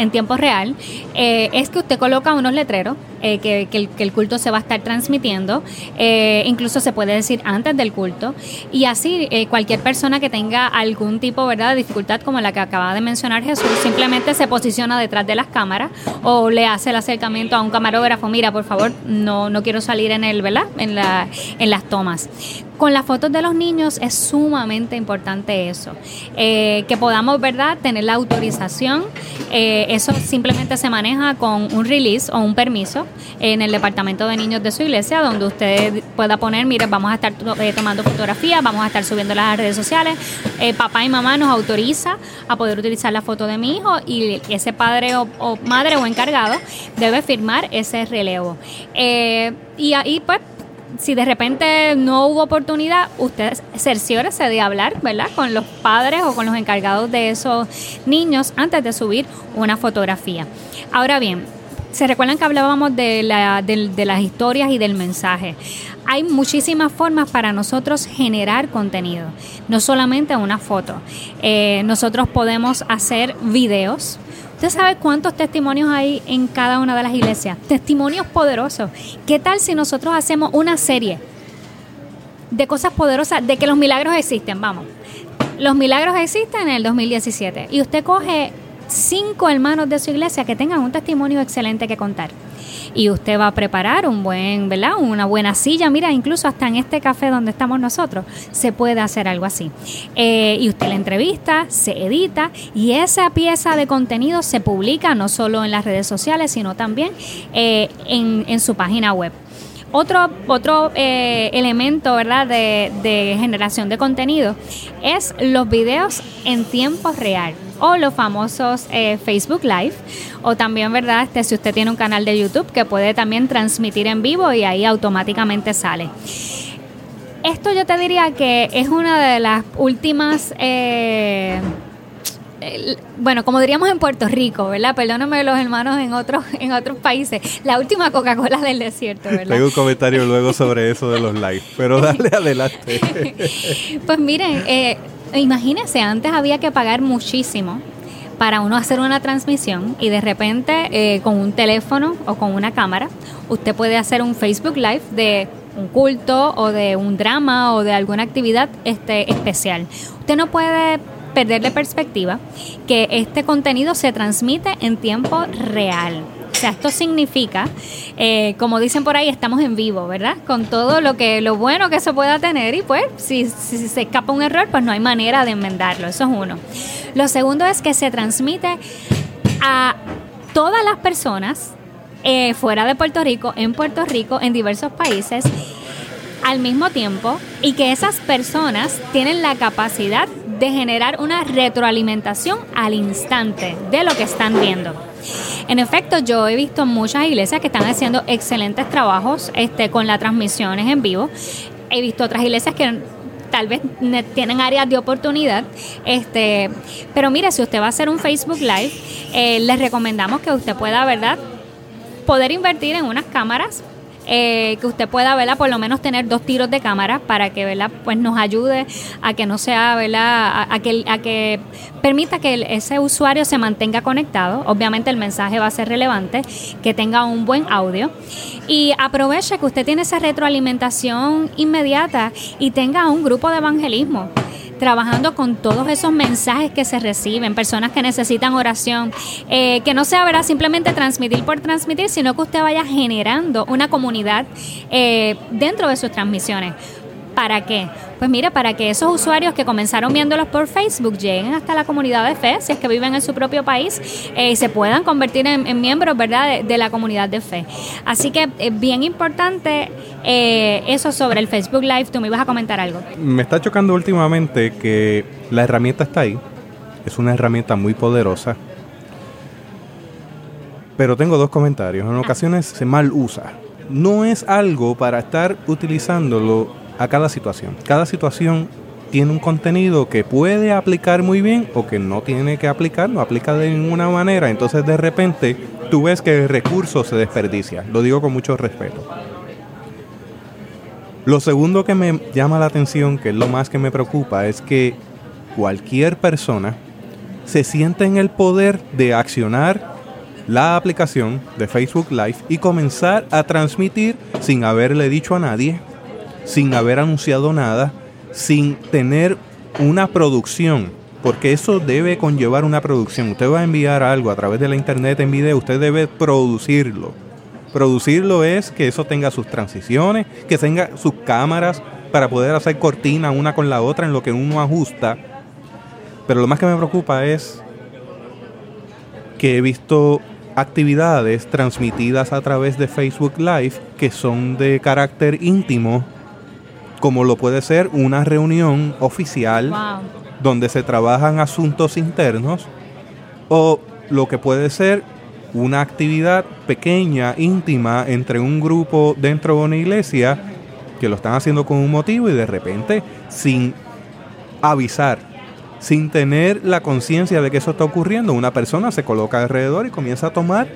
en tiempo real, eh, es que usted coloca unos letreros eh, que, el, culto se va a estar transmitiendo, eh, incluso se puede decir antes del culto, y así cualquier persona que tenga algún tipo ¿verdad? de dificultad como la que acaba de mencionar Jesús, simplemente se posiciona detrás de las cámaras o le hace el acercamiento a un camarógrafo, mira, por favor, no, no quiero salir en el, ¿verdad? En, la, en las tomas. Con las fotos de los niños es sumamente importante eso, que podamos, ¿verdad?, tener la autorización. eso simplemente se maneja con un release o un permiso en el departamento de niños de su iglesia, donde usted pueda poner, mire, vamos a estar eh, tomando fotografías, vamos a estar subiendo las redes sociales. Eh, papá y mamá nos autoriza a poder utilizar la foto de mi hijo y ese padre o, madre o encargado debe firmar ese relevo. Eh, y ahí pues si de repente no hubo oportunidad, usted cerciórese de hablar, ¿verdad? Con los padres o con los encargados de esos niños antes de subir una fotografía. Ahora bien, se recuerdan que hablábamos de, la, de, las historias y del mensaje. Hay muchísimas formas para nosotros generar contenido, no solamente una foto. Eh, nosotros podemos hacer videos. ¿Usted sabe cuántos testimonios hay en cada una de las iglesias? Testimonios poderosos. ¿Qué tal si nosotros hacemos una serie de cosas poderosas, de que los milagros existen? Vamos. Los milagros existen en el 2017 y usted coge cinco hermanos de su iglesia que tengan un testimonio excelente que contar. Y usted va a preparar un buen, ¿verdad? Una buena silla. Mira, incluso hasta en este café donde estamos nosotros se puede hacer algo así. Eh, y usted la entrevista, se edita y esa pieza de contenido se publica no solo en las redes sociales, sino también eh, en, en su página web. Otro, otro eh, elemento ¿verdad? De, de, generación de contenido es los videos en tiempo real o los famosos eh, Facebook Live o también verdad este, si usted tiene un canal de YouTube que puede también transmitir en vivo y ahí automáticamente sale. Esto yo te diría que es una de las últimas eh, bueno, como diríamos en Puerto Rico, ¿verdad? Perdóname los hermanos en otros en otros países, la última Coca-Cola del desierto, ¿verdad? Tengo un comentario luego sobre eso de los live, pero dale adelante. pues miren, eh, imagínense, antes había que pagar muchísimo para uno hacer una transmisión y de repente eh, con un teléfono o con una cámara, usted puede hacer un Facebook Live de un culto o de un drama o de alguna actividad este, especial. Usted no puede perderle perspectiva que este contenido se transmite en tiempo real. O sea, esto significa, eh, como dicen por ahí, estamos en vivo, ¿verdad? Con todo lo que lo bueno que se pueda tener y pues si, se escapa un error, pues no hay manera de enmendarlo. Eso es uno. Lo segundo es que se transmite a todas las personas eh, fuera de Puerto Rico, en Puerto Rico, en diversos países al mismo tiempo y que esas personas tienen la capacidad de generar una retroalimentación al instante de lo que están viendo. En efecto, yo he visto muchas iglesias que están haciendo excelentes trabajos este, con las transmisiones en vivo. He visto otras iglesias que tal vez tienen áreas de oportunidad. Este, pero mire, si usted va a hacer un Facebook Live, eh, les recomendamos que usted pueda, ¿verdad? Poder invertir en unas cámaras eh, que usted pueda, ¿verdad? Por lo menos tener dos tiros de cámara para que, ¿verdad? Pues nos ayude a que no sea, ¿verdad? A, que, a que permita que ese usuario se mantenga conectado. Obviamente el mensaje va a ser relevante, que tenga un buen audio y aproveche que usted tiene esa retroalimentación inmediata y tenga un grupo de evangelismo trabajando con todos esos mensajes que se reciben, personas que necesitan oración, eh, que no sea ¿verdad? simplemente transmitir por transmitir, sino que usted vaya generando una comunidad eh, dentro de sus transmisiones. ¿Para qué? Pues mire, para que esos usuarios que comenzaron viéndolos por Facebook lleguen hasta la comunidad de fe, si es que viven en su propio país, eh, y se puedan convertir en, miembros, ¿verdad?, de, la comunidad de fe. Así que es bien importante eh, eso sobre el Facebook Live. Tú me ibas a comentar algo. Me está chocando últimamente que la herramienta está ahí. Es una herramienta muy poderosa. Pero tengo dos comentarios. En ocasiones se mal usa. No es algo para estar utilizándolo a cada situación. Cada situación tiene un contenido que puede aplicar muy bien o que no tiene que aplicar, no aplica de ninguna manera. Entonces de repente tú ves que el recurso se desperdicia. Lo digo con mucho respeto. Lo segundo que me llama la atención, que es lo más que me preocupa, es que cualquier persona se siente en el poder de accionar la aplicación de Facebook Live y comenzar a transmitir sin haberle dicho a nadie, sin haber anunciado nada, sin tener una producción, porque eso debe conllevar una producción. Usted va a enviar algo a través de la internet en video, usted debe producirlo. Producirlo es que eso tenga sus transiciones, que tenga sus cámaras para poder hacer cortina una con la otra en lo que uno ajusta. Pero lo más que me preocupa es que he visto actividades transmitidas a través de Facebook Live que son de carácter íntimo como lo puede ser una reunión oficial donde se trabajan asuntos internos o lo que puede ser una actividad pequeña, íntima, entre un grupo dentro de una iglesia que lo están haciendo con un motivo y de repente sin avisar, sin tener la conciencia de que eso está ocurriendo, una persona se coloca alrededor y comienza a tomar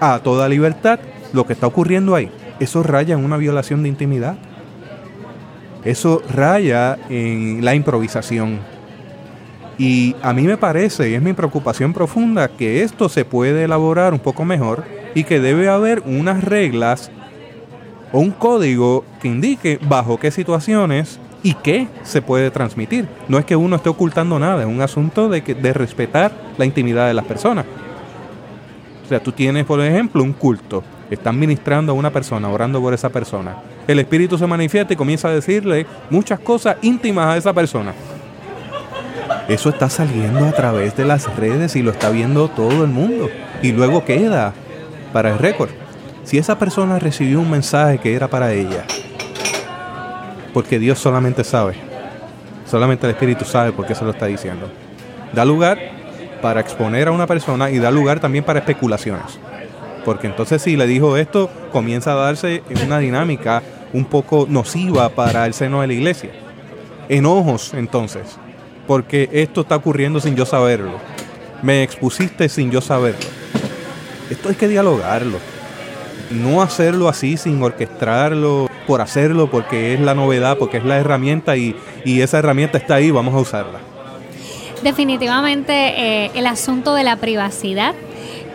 a toda libertad lo que está ocurriendo ahí. Eso raya en una violación de intimidad. Eso raya en la improvisación. Y a mí me parece, y es mi preocupación profunda, que esto se puede elaborar un poco mejor y que debe haber unas reglas o un código que indique bajo qué situaciones y qué se puede transmitir. No es que uno esté ocultando nada, es un asunto de, que, de respetar la intimidad de las personas. O sea, tú tienes, por ejemplo, un culto, están ministrando a una persona, orando por esa persona el espíritu se manifiesta y comienza a decirle muchas cosas íntimas a esa persona. Eso está saliendo a través de las redes y lo está viendo todo el mundo. Y luego queda para el récord. Si esa persona recibió un mensaje que era para ella, porque Dios solamente sabe, solamente el Espíritu sabe por qué se lo está diciendo, da lugar para exponer a una persona y da lugar también para especulaciones. Porque entonces si le dijo esto, comienza a darse una dinámica un poco nociva para el seno de la iglesia. Enojos entonces, porque esto está ocurriendo sin yo saberlo. Me expusiste sin yo saberlo. Esto hay que dialogarlo. No hacerlo así sin orquestarlo, por hacerlo, porque es la novedad, porque es la herramienta y, y esa herramienta está ahí, vamos a usarla. Definitivamente eh, el asunto de la privacidad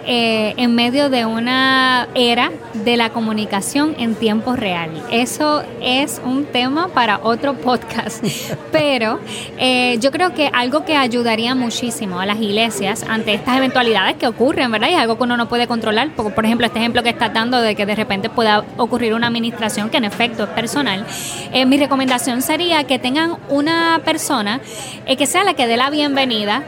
eh, en medio de una era de la comunicación en tiempo real. Eso es un tema para otro podcast, pero eh, yo creo que algo que ayudaría muchísimo a las iglesias ante estas eventualidades que ocurren, ¿verdad? Y es algo que uno no puede controlar, por, por ejemplo, este ejemplo que está dando de que de repente pueda ocurrir una administración que en efecto es personal, eh, mi recomendación sería que tengan una persona que sea la que dé la bienvenida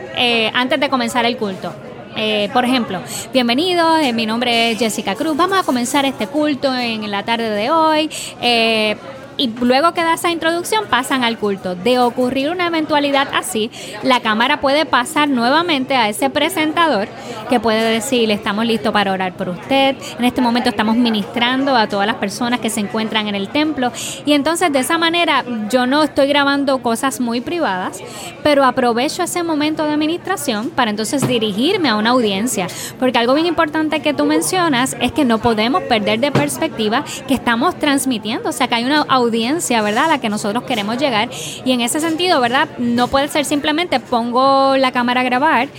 antes de comenzar el culto. Eh, por ejemplo, bienvenidos, eh, mi nombre es Jessica Cruz, vamos a comenzar este culto en la tarde de hoy. Eh, y luego que da esa introducción pasan al culto. De ocurrir una eventualidad así, la cámara puede pasar nuevamente a ese presentador que puede decir, estamos listos para orar por usted, en este momento estamos ministrando a todas las personas que se encuentran en el templo y entonces de esa manera yo no estoy grabando cosas muy privadas, pero aprovecho ese momento de administración para entonces dirigirme a una audiencia, porque algo bien importante que tú mencionas es que no podemos perder de perspectiva que estamos transmitiendo, o sea, que hay una audiencia audiencia, ¿verdad? A la que nosotros queremos llegar. Y en ese sentido, ¿verdad? No puede ser simplemente pongo la cámara a grabar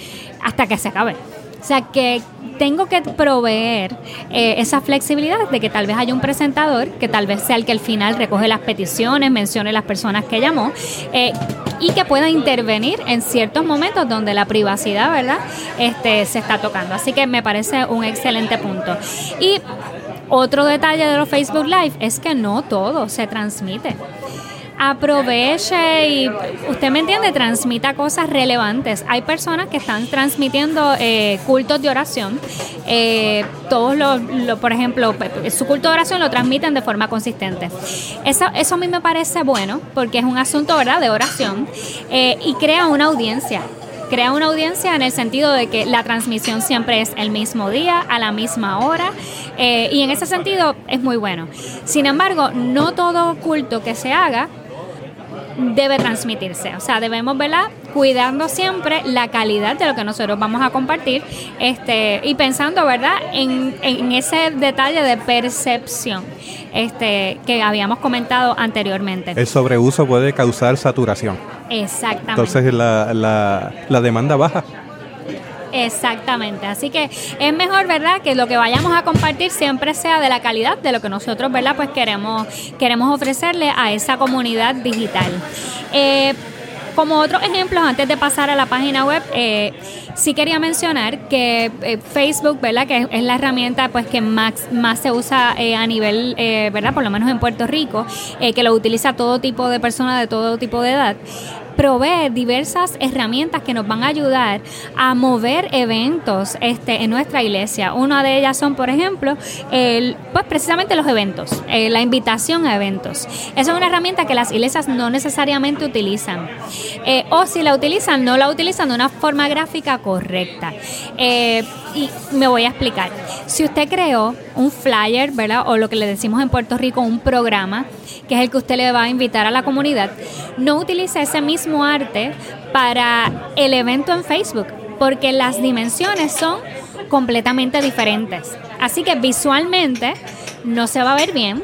hasta que se acabe. O sea que tengo que proveer eh, esa flexibilidad de que tal vez haya un presentador que tal vez sea el que al final recoge las peticiones, mencione las personas que llamó eh, y que pueda intervenir en ciertos momentos donde la privacidad, ¿verdad? Este se está tocando. Así que me parece un excelente punto. Y otro detalle de los Facebook Live es que no todo se transmite. Aproveche y usted me entiende, transmita cosas relevantes. Hay personas que están transmitiendo eh, cultos de oración. Eh, todos los, por ejemplo, su culto de oración lo transmiten de forma consistente. Eso, eso a mí me parece bueno porque es un asunto, ¿verdad?, de oración eh, y crea una audiencia crea una audiencia en el sentido de que la transmisión siempre es el mismo día, a la misma hora, eh, y en ese sentido es muy bueno. Sin embargo, no todo culto que se haga debe transmitirse. O sea, debemos, ¿verdad? Cuidando siempre la calidad de lo que nosotros vamos a compartir este, y pensando, ¿verdad? En, en ese detalle de percepción este, que habíamos comentado anteriormente. El sobreuso puede causar saturación. Exactamente. Entonces la, la, la demanda baja. Exactamente, así que es mejor, ¿verdad? Que lo que vayamos a compartir siempre sea de la calidad de lo que nosotros, ¿verdad? Pues queremos, queremos ofrecerle a esa comunidad digital. Eh, como otros ejemplos, antes de pasar a la página web, eh, sí quería mencionar que eh, Facebook, ¿verdad? Que es la herramienta pues que más, más se usa a nivel, ¿verdad? Por lo menos en Puerto Rico, que lo utiliza todo tipo de personas de todo tipo de edad provee diversas herramientas que nos van a ayudar a mover eventos este, en nuestra iglesia. Una de ellas son, por ejemplo, el, pues precisamente los eventos, eh, la invitación a eventos. Esa es una herramienta que las iglesias no necesariamente utilizan. Eh, o si la utilizan, no la utilizan de una forma gráfica correcta. Eh, y me voy a explicar. Si usted creó un flyer, ¿verdad? O lo que le decimos en Puerto Rico, un programa, que es el que usted le va a invitar a la comunidad, no utilice ese mismo arte para el evento en Facebook, porque las dimensiones son completamente diferentes. Así que visualmente no se va a ver bien.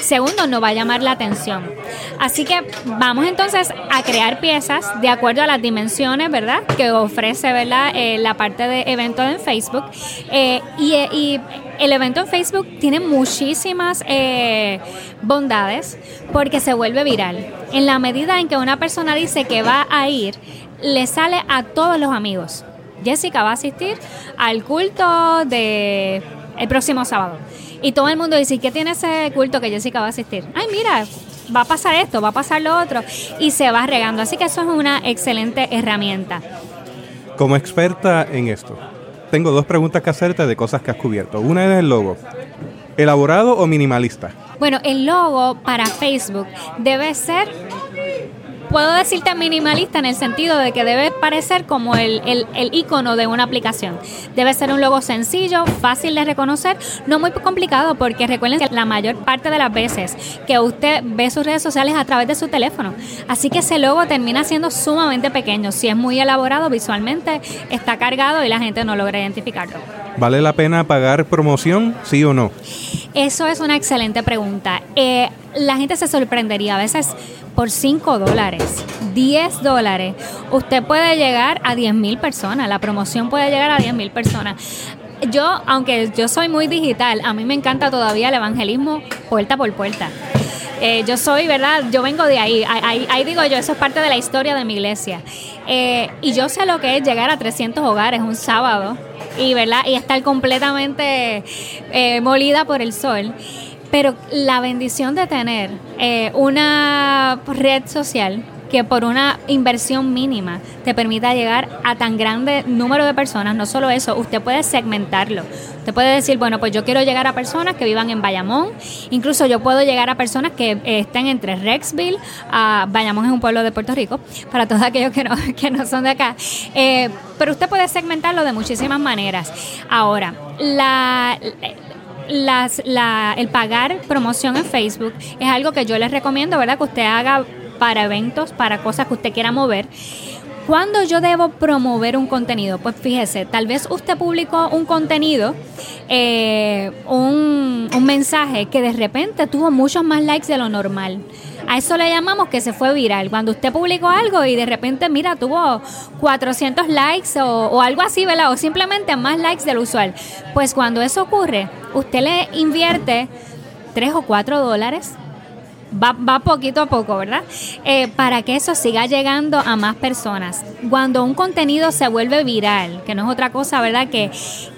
Segundo, no va a llamar la atención. Así que vamos entonces a crear piezas de acuerdo a las dimensiones, ¿verdad? Que ofrece, ¿verdad? Eh, la parte de evento en Facebook. Eh, y, el evento en Facebook tiene muchísimas eh, bondades porque se vuelve viral. En la medida en que una persona dice que va a ir, le sale a todos los amigos. Jessica va a asistir al culto de el próximo sábado. Y todo el mundo dice, ¿qué tiene ese culto que Jessica va a asistir? Ay, mira, va a pasar esto, va a pasar lo otro. Y se va regando. Así que eso es una excelente herramienta. Como experta en esto, tengo dos preguntas que hacerte de cosas que has cubierto. Una es el logo. ¿Elaborado o minimalista? Bueno, el logo para Facebook debe ser puedo decirte minimalista en el sentido de que debe parecer como el, el, icono de una aplicación. Debe ser un logo sencillo, fácil de reconocer, no muy complicado, porque recuerden que la mayor parte de las veces que usted ve sus redes sociales a través de su teléfono. Así que ese logo termina siendo sumamente pequeño. Si es muy elaborado visualmente, está cargado y la gente no logra identificarlo. ¿Vale la pena pagar promoción, sí o no? Eso es una excelente pregunta. Eh, la gente se sorprendería a veces por 5 dólares, 10 dólares. Usted puede llegar a 10 mil personas. La promoción puede llegar a 10 mil personas. Yo, aunque yo soy muy digital, a mí me encanta todavía el evangelismo puerta por puerta. Eh, yo soy, ¿verdad? Yo vengo de ahí. ahí. digo yo, eso es parte de la historia de mi iglesia. Eh, y yo sé lo que es llegar a 300 hogares un sábado y, ¿verdad? y estar completamente eh, molida por el sol. Pero la bendición de tener una red social que por una inversión mínima te permita llegar a tan grande número de personas. No solo eso, usted puede segmentarlo. Usted puede decir, bueno, pues yo quiero llegar a personas que vivan en Bayamón. Incluso yo puedo llegar a personas que eh, estén entre Rexville, Bayamón es un pueblo de Puerto Rico, para todos aquellos que no, que no son de acá. Eh, pero usted puede segmentarlo de muchísimas maneras. Ahora, la las, la, el pagar promoción en Facebook es algo que yo les recomiendo, ¿verdad? Que usted haga para eventos, para cosas que usted quiera mover. ¿Cuándo yo debo promover un contenido? Pues fíjese, tal vez usted publicó un contenido, eh, un, mensaje que de repente tuvo muchos más likes de lo normal. A eso le llamamos que se fue viral. Cuando usted publicó algo y de repente, mira, tuvo 400 likes o, o algo así, ¿verdad? O simplemente más likes del usual. Pues cuando eso ocurre, usted le invierte 3 o 4 dólares va, va poquito a poco, ¿verdad? Eh, para que eso siga llegando a más personas. Cuando un contenido se vuelve viral, que no es otra cosa, ¿verdad? Que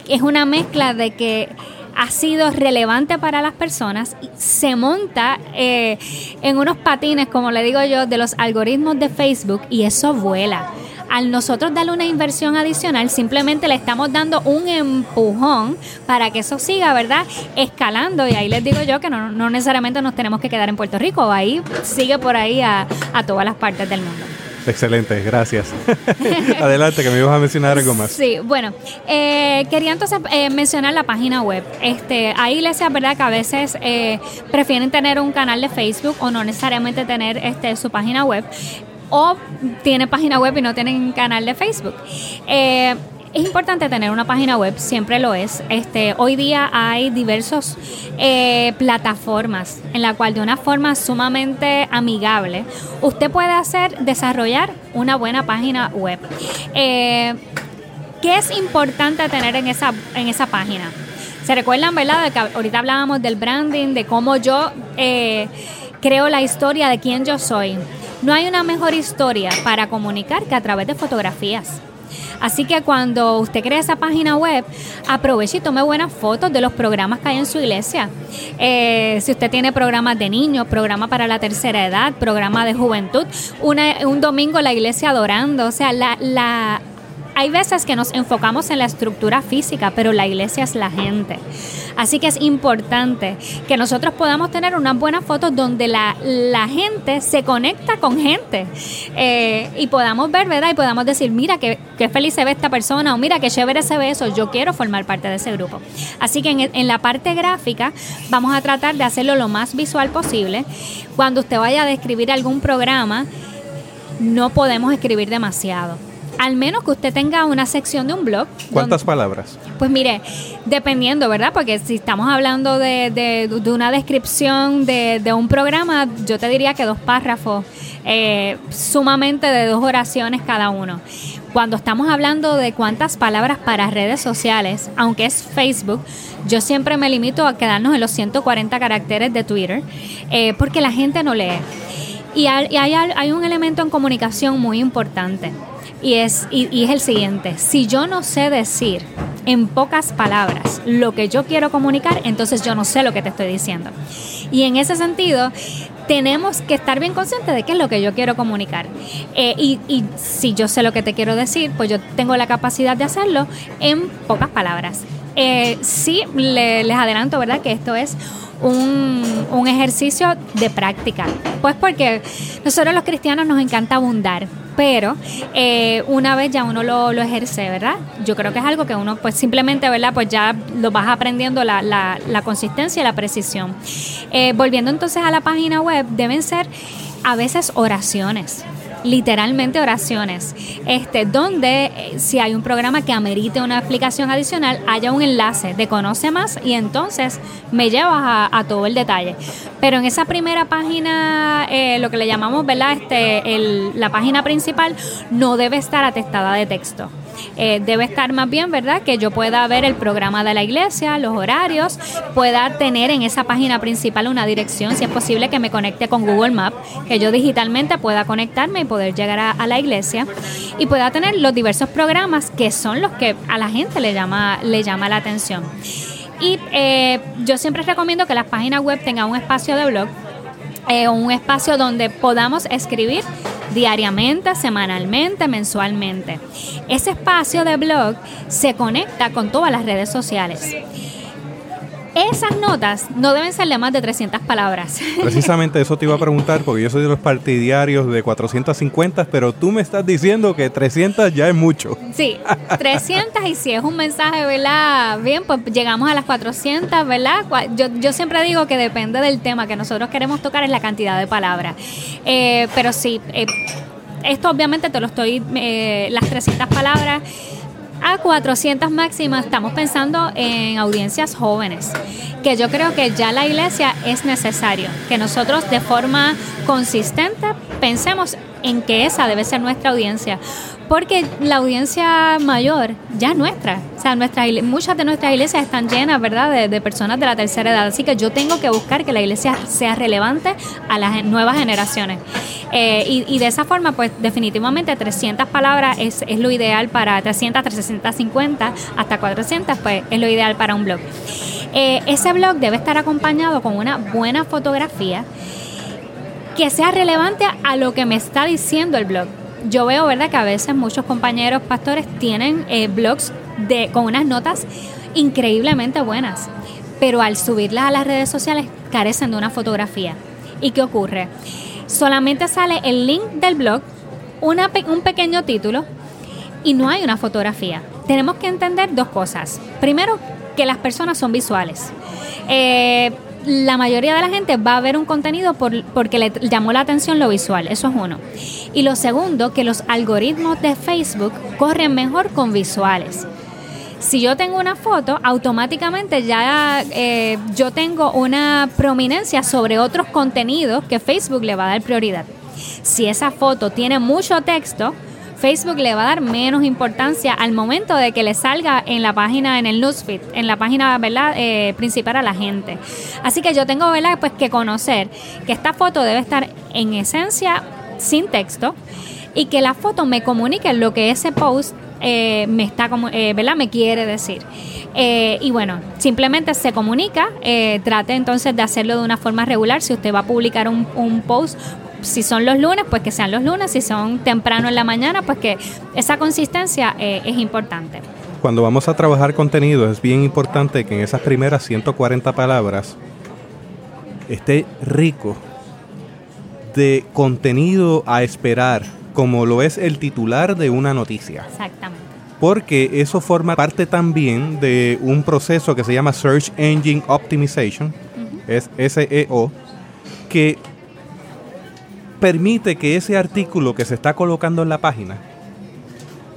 es una mezcla de que ha sido relevante para las personas, se monta eh, en unos patines, como le digo yo, de los algoritmos de Facebook y eso vuela al nosotros darle una inversión adicional, simplemente le estamos dando un empujón para que eso siga, ¿verdad? Escalando. Y ahí les digo yo que no, no necesariamente nos tenemos que quedar en Puerto Rico, ahí sigue por ahí a, todas las partes del mundo. Excelente, gracias. Adelante, que me ibas a mencionar algo más. Sí, bueno, eh, quería entonces eh, mencionar la página web. Este, hay iglesias, ¿verdad?, que a veces eh, prefieren tener un canal de Facebook o no necesariamente tener este, su página web o tiene página web y no tienen canal de Facebook. Eh, es importante tener una página web, siempre lo es. Este, hoy día hay diversas eh, plataformas en la cual de una forma sumamente amigable usted puede hacer desarrollar una buena página web. Eh, ¿Qué es importante tener en esa, en esa página? ¿Se recuerdan, verdad? Que ahorita hablábamos del branding, de cómo yo creo la historia de quién yo soy. No hay una mejor historia para comunicar que a través de fotografías. Así que cuando usted crea esa página web, aproveche y tome buenas fotos de los programas que hay en su iglesia. Eh, si usted tiene programas de niños, programa para la tercera edad, programa de juventud, un domingo la iglesia adorando, o sea, la, la hay veces que nos enfocamos en la estructura física, pero la iglesia es la gente. Así que es importante que nosotros podamos tener unas buenas fotos donde la, gente se conecta con gente eh, y podamos ver, ¿verdad? Y podamos decir, mira qué, qué, feliz se ve esta persona o mira qué chévere se ve eso, yo quiero formar parte de ese grupo. Así que en, en la parte gráfica vamos a tratar de hacerlo lo más visual posible. Cuando usted vaya a describir algún programa, no podemos escribir demasiado al menos que usted tenga una sección de un blog. ¿Cuántas palabras? Pues mire, dependiendo, ¿verdad? Porque si estamos hablando de, una descripción de, un programa, yo te diría que dos párrafos, eh, sumamente de dos oraciones cada uno. Cuando estamos hablando de cuántas palabras para redes sociales, aunque es Facebook, yo siempre me limito a quedarnos en los 140 caracteres de Twitter, eh, porque la gente no lee. Y hay, hay un elemento en comunicación muy importante y es, y, es el siguiente, si yo no sé decir en pocas palabras lo que yo quiero comunicar, entonces yo no sé lo que te estoy diciendo. Y en ese sentido, tenemos que estar bien conscientes de qué es lo que yo quiero comunicar. Eh, y, y, si yo sé lo que te quiero decir, pues yo tengo la capacidad de hacerlo en pocas palabras. Eh, sí, les adelanto, ¿verdad? Que esto es un, un ejercicio de práctica. Pues porque nosotros los cristianos nos encanta abundar pero eh, una vez ya uno lo, lo, ejerce, ¿verdad? Yo creo que es algo que uno pues simplemente, ¿verdad? Pues ya lo vas aprendiendo la, la, la consistencia y la precisión. Eh, volviendo entonces a la página web, deben ser a veces oraciones. Literalmente oraciones, este, donde eh, si hay un programa que amerite una explicación adicional, haya un enlace de conoce más y entonces me llevas a, todo el detalle. Pero en esa primera página, eh, lo que le llamamos, ¿verdad? Este, el, la página principal no debe estar atestada de texto. Eh, debe estar más bien, ¿verdad? Que yo pueda ver el programa de la iglesia, los horarios, pueda tener en esa página principal una dirección, si es posible que me conecte con Google Maps, que yo digitalmente pueda conectarme y poder llegar a, la iglesia y pueda tener los diversos programas que son los que a la gente le llama, le llama la atención. Y eh, yo siempre recomiendo que las páginas web tengan un espacio de blog, eh, un espacio donde podamos escribir diariamente, semanalmente, mensualmente. Ese espacio de blog se conecta con todas las redes sociales. Esas notas no deben ser de más de 300 palabras. Precisamente eso te iba a preguntar, porque yo soy de los partidarios de 450, pero tú me estás diciendo que 300 ya es mucho. Sí, 300 y si es un mensaje, ¿verdad? Bien, pues llegamos a las 400, ¿verdad? Yo, yo siempre digo que depende del tema que nosotros queremos tocar, es la cantidad de palabras. Eh, pero sí, eh, esto obviamente te lo estoy, eh, las 300 palabras a 400 máximas, estamos pensando en audiencias jóvenes, que yo creo que ya la iglesia es necesario, que nosotros de forma consistente pensemos en que esa debe ser nuestra audiencia, porque la audiencia mayor ya es nuestra, o sea, nuestra, muchas de nuestras iglesias están llenas, ¿verdad?, de, personas de la tercera edad, así que yo tengo que buscar que la iglesia sea relevante a las nuevas generaciones. Eh, y, de esa forma, pues definitivamente 300 palabras es, es lo ideal para 300, 350, hasta 400, pues es lo ideal para un blog. Eh, ese blog debe estar acompañado con una buena fotografía que sea relevante a lo que me está diciendo el blog. Yo veo, ¿verdad?, que a veces muchos compañeros pastores tienen eh, blogs de, con unas notas increíblemente buenas, pero al subirlas a las redes sociales carecen de una fotografía. ¿Y qué ocurre? solamente sale el link del blog, un pequeño título y no hay una fotografía. Tenemos que entender dos cosas. Primero, que las personas son visuales. Eh, la mayoría de la gente va a ver un contenido por, porque le llamó la atención lo visual, eso es uno. Y lo segundo, que los algoritmos de Facebook corren mejor con visuales. Si yo tengo una foto, automáticamente ya eh, yo tengo una prominencia sobre otros contenidos que Facebook le va a dar prioridad. Si esa foto tiene mucho texto, Facebook le va a dar menos importancia al momento de que le salga en la página, en el newsfeed, en la página ¿verdad? Eh, principal a la gente. Así que yo tengo ¿verdad? Pues que conocer que esta foto debe estar en esencia sin texto y que la foto me comunique lo que ese post eh, me está como, eh, ¿verdad? Me quiere decir. Y bueno, simplemente se comunica, trate entonces de hacerlo de una forma regular. Si usted va a publicar un, un post, si son los lunes, pues que sean los lunes, si son temprano en la mañana, pues que esa consistencia es importante. Cuando vamos a trabajar contenido, es bien importante que en esas primeras 140 palabras esté rico de contenido a esperar como lo es el titular de una noticia. Exactamente. Porque eso forma parte también de un proceso que se llama Search Engine Optimization, es SEO, que permite que ese artículo que se está colocando en la página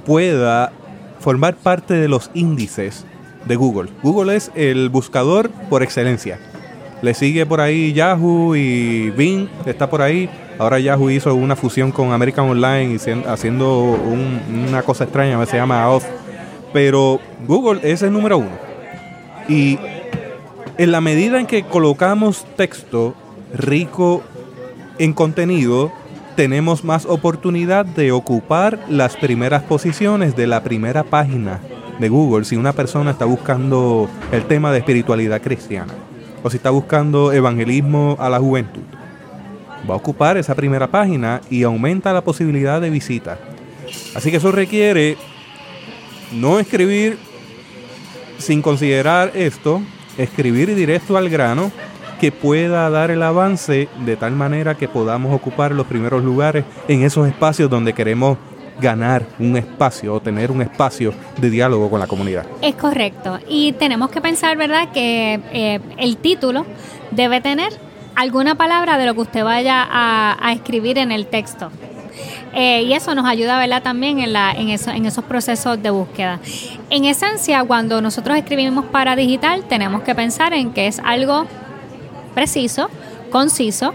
pueda formar parte de los índices de Google. Google es el buscador por excelencia. Le sigue por ahí Yahoo y Bing, está por ahí. Ahora Yahoo hizo una fusión con American Online y haciendo una cosa extraña, se llama Off. Pero Google es el número uno. Y en la medida en que colocamos texto rico en contenido, tenemos más oportunidad de ocupar las primeras posiciones de la primera página de Google si una persona está buscando el tema de espiritualidad cristiana o si está buscando evangelismo a la juventud va a ocupar esa primera página y aumenta la posibilidad de visita. Así que eso requiere no escribir sin considerar esto, escribir directo al grano que pueda dar el avance de tal manera que podamos ocupar los primeros lugares en esos espacios donde queremos ganar un espacio o tener un espacio de diálogo con la comunidad. Es correcto. Y tenemos que pensar, ¿verdad?, que eh, el título debe tener alguna palabra de lo que usted vaya a, escribir en el texto. Eh, y eso nos ayuda ¿verdad? también en, la, en, eso, en esos procesos de búsqueda. En esencia, cuando nosotros escribimos para digital, tenemos que pensar en que es algo preciso, conciso,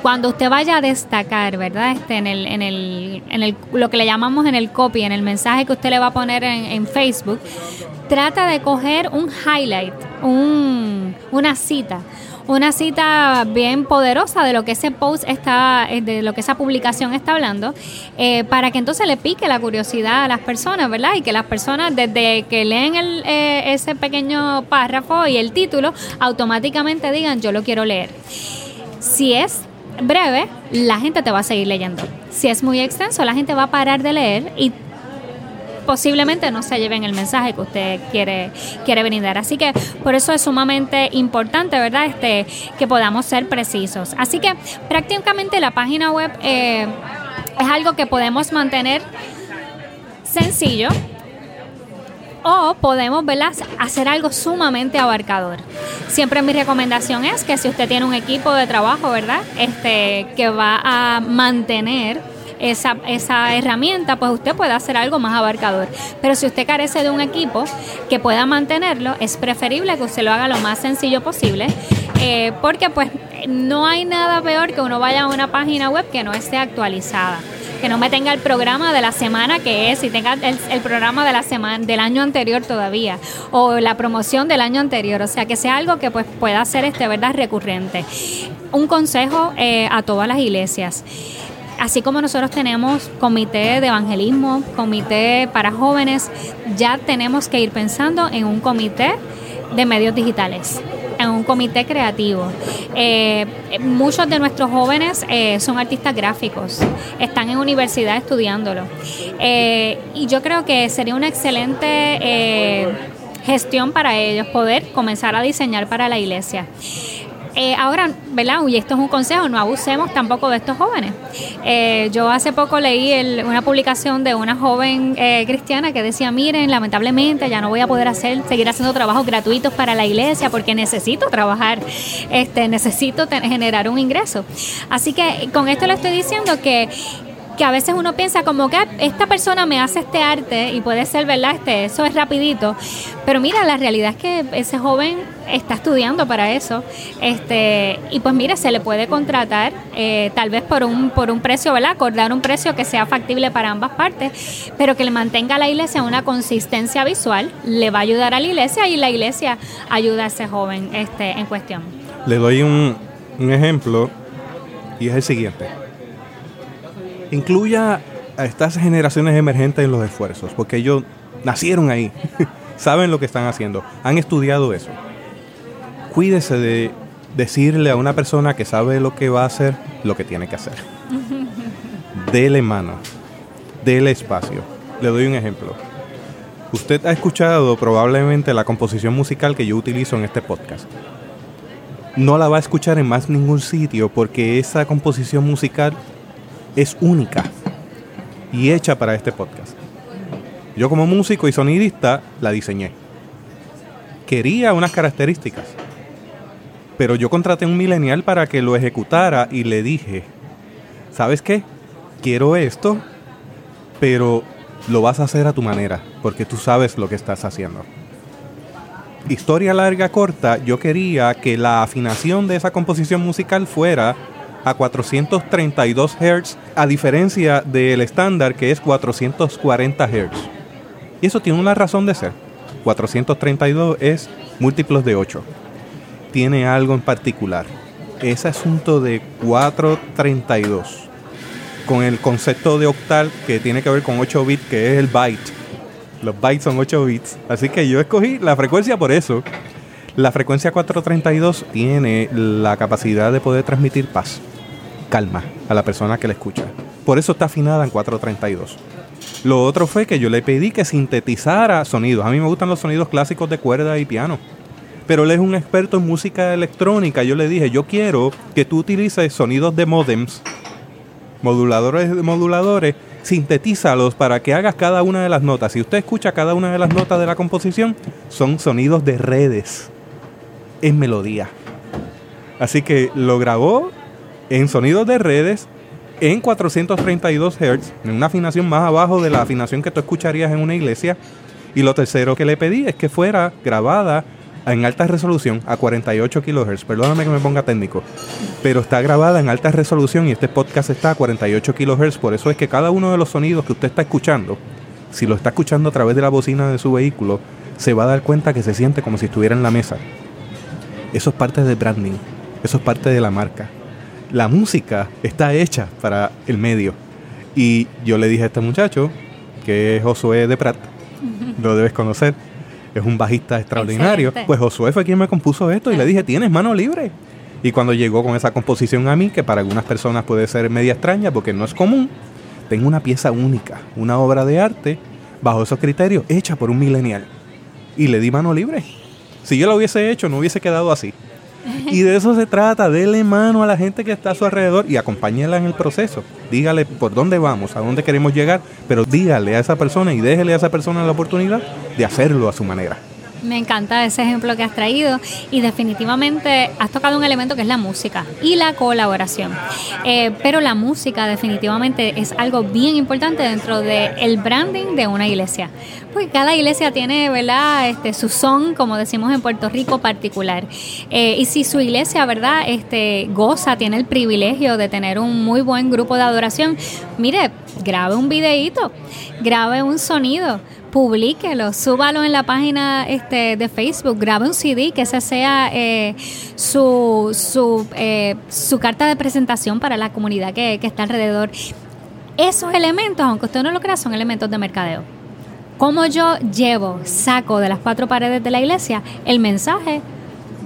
cuando usted vaya a destacar, ¿verdad? Este, en el, en el, en el, lo que le llamamos en el copy, en el mensaje que usted le va a poner en, Facebook, trata de coger un highlight, un, una cita una cita bien poderosa de lo que ese post está, eh, de lo que esa publicación está hablando, eh, para que entonces le pique la curiosidad a las personas, ¿verdad? Y que las personas desde que leen el, eh, ese pequeño párrafo y el título, automáticamente digan yo lo quiero leer. Si es breve, la gente te va a seguir leyendo. Si es muy extenso, la gente va a parar de leer y posiblemente no se lleven el mensaje que usted quiere, quiere brindar. Así que por eso es sumamente importante, ¿verdad? Este, que podamos ser precisos. Así que prácticamente la página web eh, es algo que podemos mantener sencillo, o podemos ¿verdad? hacer algo sumamente abarcador. Siempre mi recomendación es que si usted tiene un equipo de trabajo, ¿verdad? Este, que va a mantener esa, esa herramienta, pues usted puede hacer algo más abarcador. Pero si usted carece de un equipo que pueda mantenerlo, es preferible que usted lo haga lo más sencillo posible, eh, porque pues no hay nada peor que uno vaya a una página web que no esté actualizada que no me tenga el programa de la semana que es y tenga el, programa de la semana del año anterior todavía o la promoción del año anterior, o sea que sea algo que pues pueda ser este verdad recurrente. Un consejo eh, a todas las iglesias así como nosotros tenemos comité de evangelismo, comité para jóvenes, ya tenemos que ir pensando en un comité de medios digitales en un comité creativo. Eh, muchos de nuestros jóvenes eh, son artistas gráficos, están en universidad estudiándolo. Eh, y yo creo que sería una excelente gestión para ellos poder comenzar a diseñar para la iglesia. Eh, ahora, ¿verdad? Y esto es un consejo, no abusemos tampoco de estos jóvenes. Eh, yo hace poco leí una publicación de una joven eh, cristiana que decía, miren, lamentablemente ya no voy a poder hacer, seguir haciendo trabajos gratuitos para la iglesia porque necesito trabajar, este, necesito generar un ingreso. Así que con esto le estoy diciendo que que a veces uno piensa como que esta persona me hace este arte y puede ser, ¿verdad? Este, eso es rapidito. Pero mira, la realidad es que ese joven está estudiando para eso. Este, y pues mira, se le puede contratar eh, tal vez por un, por un precio, ¿verdad? Acordar un precio que sea factible para ambas partes, pero que le mantenga a la iglesia una consistencia visual, le va a ayudar a la iglesia y la iglesia ayuda a ese joven este, en cuestión. Le doy un, un ejemplo y es el siguiente incluya a estas generaciones emergentes en los esfuerzos, porque ellos nacieron ahí, saben lo que están haciendo, han estudiado eso. Cuídese de decirle a una persona que sabe lo que va a hacer, lo que tiene que hacer. Dele mano, dele espacio. Le doy un ejemplo. Usted ha escuchado probablemente la composición musical que yo utilizo en este podcast. No la va a escuchar en más ningún sitio porque esa composición musical es única y hecha para este podcast. Yo como músico y sonidista la diseñé. Quería unas características, pero yo contraté un millennial para que lo ejecutara y le dije, ¿sabes qué? Quiero esto, pero lo vas a hacer a tu manera, porque tú sabes lo que estás haciendo. Historia larga, corta, yo quería que la afinación de esa composición musical fuera a 432 Hz, a diferencia del estándar que es 440 Hz. Y eso tiene una razón de ser. 432 es múltiplos de 8. Tiene algo en particular. Ese asunto de 432 con el concepto de octal que tiene que ver con 8 bits, que es el byte. Los bytes son 8 bits. Así que yo escogí la frecuencia por eso. La frecuencia 432 tiene la capacidad de poder transmitir paz calma a la persona que la escucha. Por eso está afinada en 432. Lo otro fue que yo le pedí que sintetizara sonidos. A mí me gustan los sonidos clásicos de cuerda y piano. Pero él es un experto en música electrónica. Yo le dije, yo quiero que tú utilices sonidos de modems, moduladores de moduladores, sintetízalos para que hagas cada una de las notas. Si usted escucha cada una de las notas de la composición, son sonidos de redes en melodía. Así que lo grabó en sonidos de redes en 432 Hz, en una afinación más abajo de la afinación que tú escucharías en una iglesia. Y lo tercero que le pedí es que fuera grabada en alta resolución a 48 kHz. Perdóname que me ponga técnico, pero está grabada en alta resolución y este podcast está a 48 kHz. Por eso es que cada uno de los sonidos que usted está escuchando, si lo está escuchando a través de la bocina de su vehículo, se va a dar cuenta que se siente como si estuviera en la mesa. Eso es parte del branding, eso es parte de la marca. La música está hecha para el medio. Y yo le dije a este muchacho, que es Josué de Prat, lo debes conocer, es un bajista extraordinario. Excelente. Pues Josué fue quien me compuso esto y le dije, tienes mano libre. Y cuando llegó con esa composición a mí, que para algunas personas puede ser media extraña porque no es común, tengo una pieza única, una obra de arte, bajo esos criterios, hecha por un millennial. Y le di mano libre. Si yo lo hubiese hecho, no hubiese quedado así. Y de eso se trata, dele mano a la gente que está a su alrededor y acompáñela en el proceso. Dígale por dónde vamos, a dónde queremos llegar, pero dígale a esa persona y déjele a esa persona la oportunidad de hacerlo a su manera. Me encanta ese ejemplo que has traído y definitivamente has tocado un elemento que es la música y la colaboración. Eh, pero la música definitivamente es algo bien importante dentro del branding de una iglesia. Porque cada iglesia tiene, ¿verdad? Este, su son, como decimos en Puerto Rico, particular. Eh, y si su iglesia, ¿verdad? Este, goza, tiene el privilegio de tener un muy buen grupo de adoración, mire, grabe un videíto, grabe un sonido publíquelo, súbalo en la página este, de Facebook, grabe un CD, que esa sea eh, su, su, eh, su carta de presentación para la comunidad que, que está alrededor. Esos elementos, aunque usted no lo crea, son elementos de mercadeo. ¿Cómo yo llevo, saco de las cuatro paredes de la iglesia el mensaje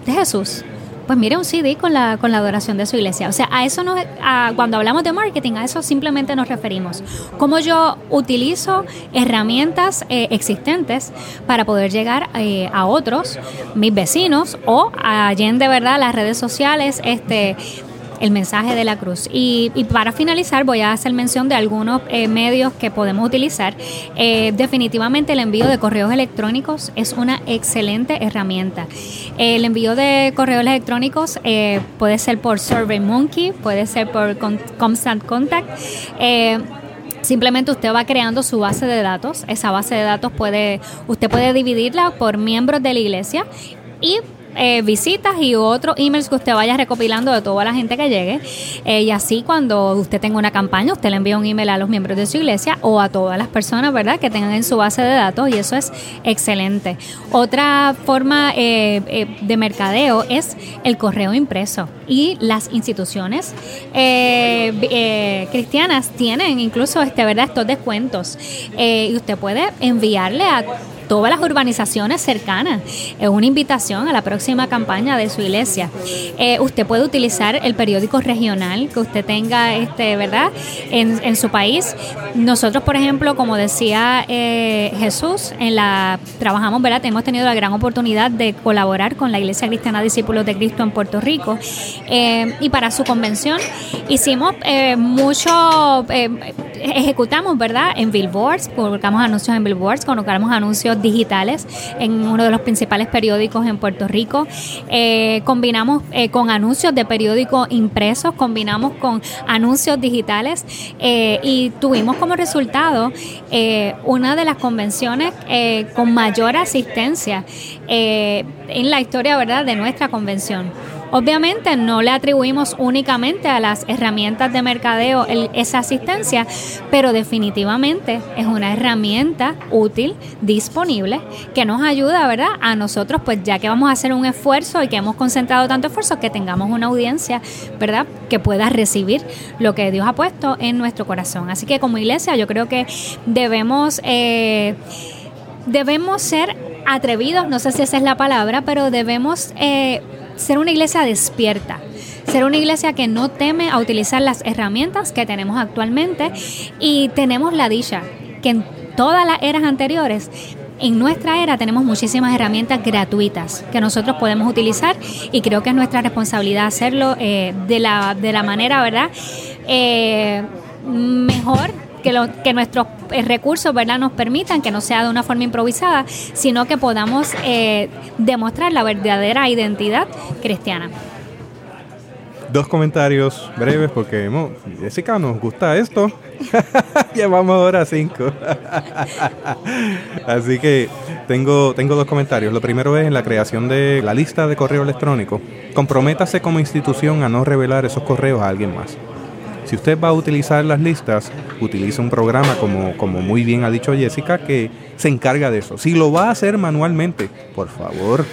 de Jesús? Pues mire un CD con la, con la adoración de su iglesia. O sea, a eso nos, a- cuando hablamos de marketing, a eso simplemente nos referimos. Cómo yo utilizo herramientas eh, existentes para poder llegar eh, a otros, mis vecinos o allá de verdad las redes sociales, este el mensaje de la cruz. Y, para finalizar voy a hacer mención de algunos eh, medios que podemos utilizar. Eh, definitivamente el envío de correos electrónicos es una excelente herramienta. El envío de correos electrónicos eh, puede ser por SurveyMonkey, puede ser por Con- Constant Contact. Eh, Simplemente usted va creando su base de datos. Esa base de datos puede, usted puede dividirla por miembros de la iglesia y eh, visitas y otros emails que usted vaya recopilando de toda la gente que llegue. Eh, y así cuando usted tenga una campaña, usted le envía un email a los miembros de su iglesia o a todas las personas, ¿verdad?, que tengan en su base de datos y eso es excelente. Otra forma eh, de mercadeo es el correo impreso y las instituciones cristianas tienen incluso este verdad estos descuentos y usted puede enviarle a todas las urbanizaciones cercanas. Es una invitación a la próxima campaña de su iglesia. Eh, usted puede utilizar el periódico regional que usted tenga este verdad en, en su país. Nosotros por ejemplo como decía eh, Jesús en la trabajamos verdad hemos tenido la gran oportunidad de colaborar con la iglesia cristiana discípulos de Cristo en Puerto Rico. Eh, y para su convención hicimos eh, mucho, ejecutamos, ¿verdad? En billboards, colocamos anuncios en billboards, colocamos anuncios digitales en uno de los principales periódicos en Puerto Rico. Eh, combinamos eh, con anuncios de periódicos impresos, combinamos con anuncios digitales eh, y tuvimos como resultado una de las convenciones con mayor asistencia en la historia, ¿verdad?, de nuestra convención. Obviamente no le atribuimos únicamente a las herramientas de mercadeo esa asistencia, pero definitivamente es una herramienta útil, disponible, que nos ayuda, ¿verdad? A nosotros, pues ya que vamos a hacer un esfuerzo y que hemos concentrado tanto esfuerzo, que tengamos una audiencia, ¿verdad? Que pueda recibir lo que Dios ha puesto en nuestro corazón. Así que como iglesia yo creo que debemos... eh, debemos ser atrevidos, no sé si esa es la palabra, pero debemos eh, ser una iglesia despierta. Ser una iglesia que no teme a utilizar las herramientas que tenemos actualmente y tenemos la dicha que en todas las eras anteriores en nuestra era tenemos muchísimas herramientas gratuitas que nosotros podemos utilizar y creo que es nuestra responsabilidad hacerlo eh, de, la, de la manera, ¿verdad? Eh, mejor que, nuestros eh, recursos ¿verdad? nos permitan, que no sea de una forma improvisada, sino que podamos eh, demostrar la verdadera identidad cristiana. dos comentarios breves porque Jessica nos gusta esto. Llevamos ahora cinco. Así que tengo, tengo dos comentarios. Lo primero es en la creación de la lista de correo electrónico. Comprométase como institución a no revelar esos correos a alguien más. Si usted va a utilizar las listas, utilice un programa como, como muy bien ha dicho Jessica que se encarga de eso. Si lo va a hacer manualmente, por favor,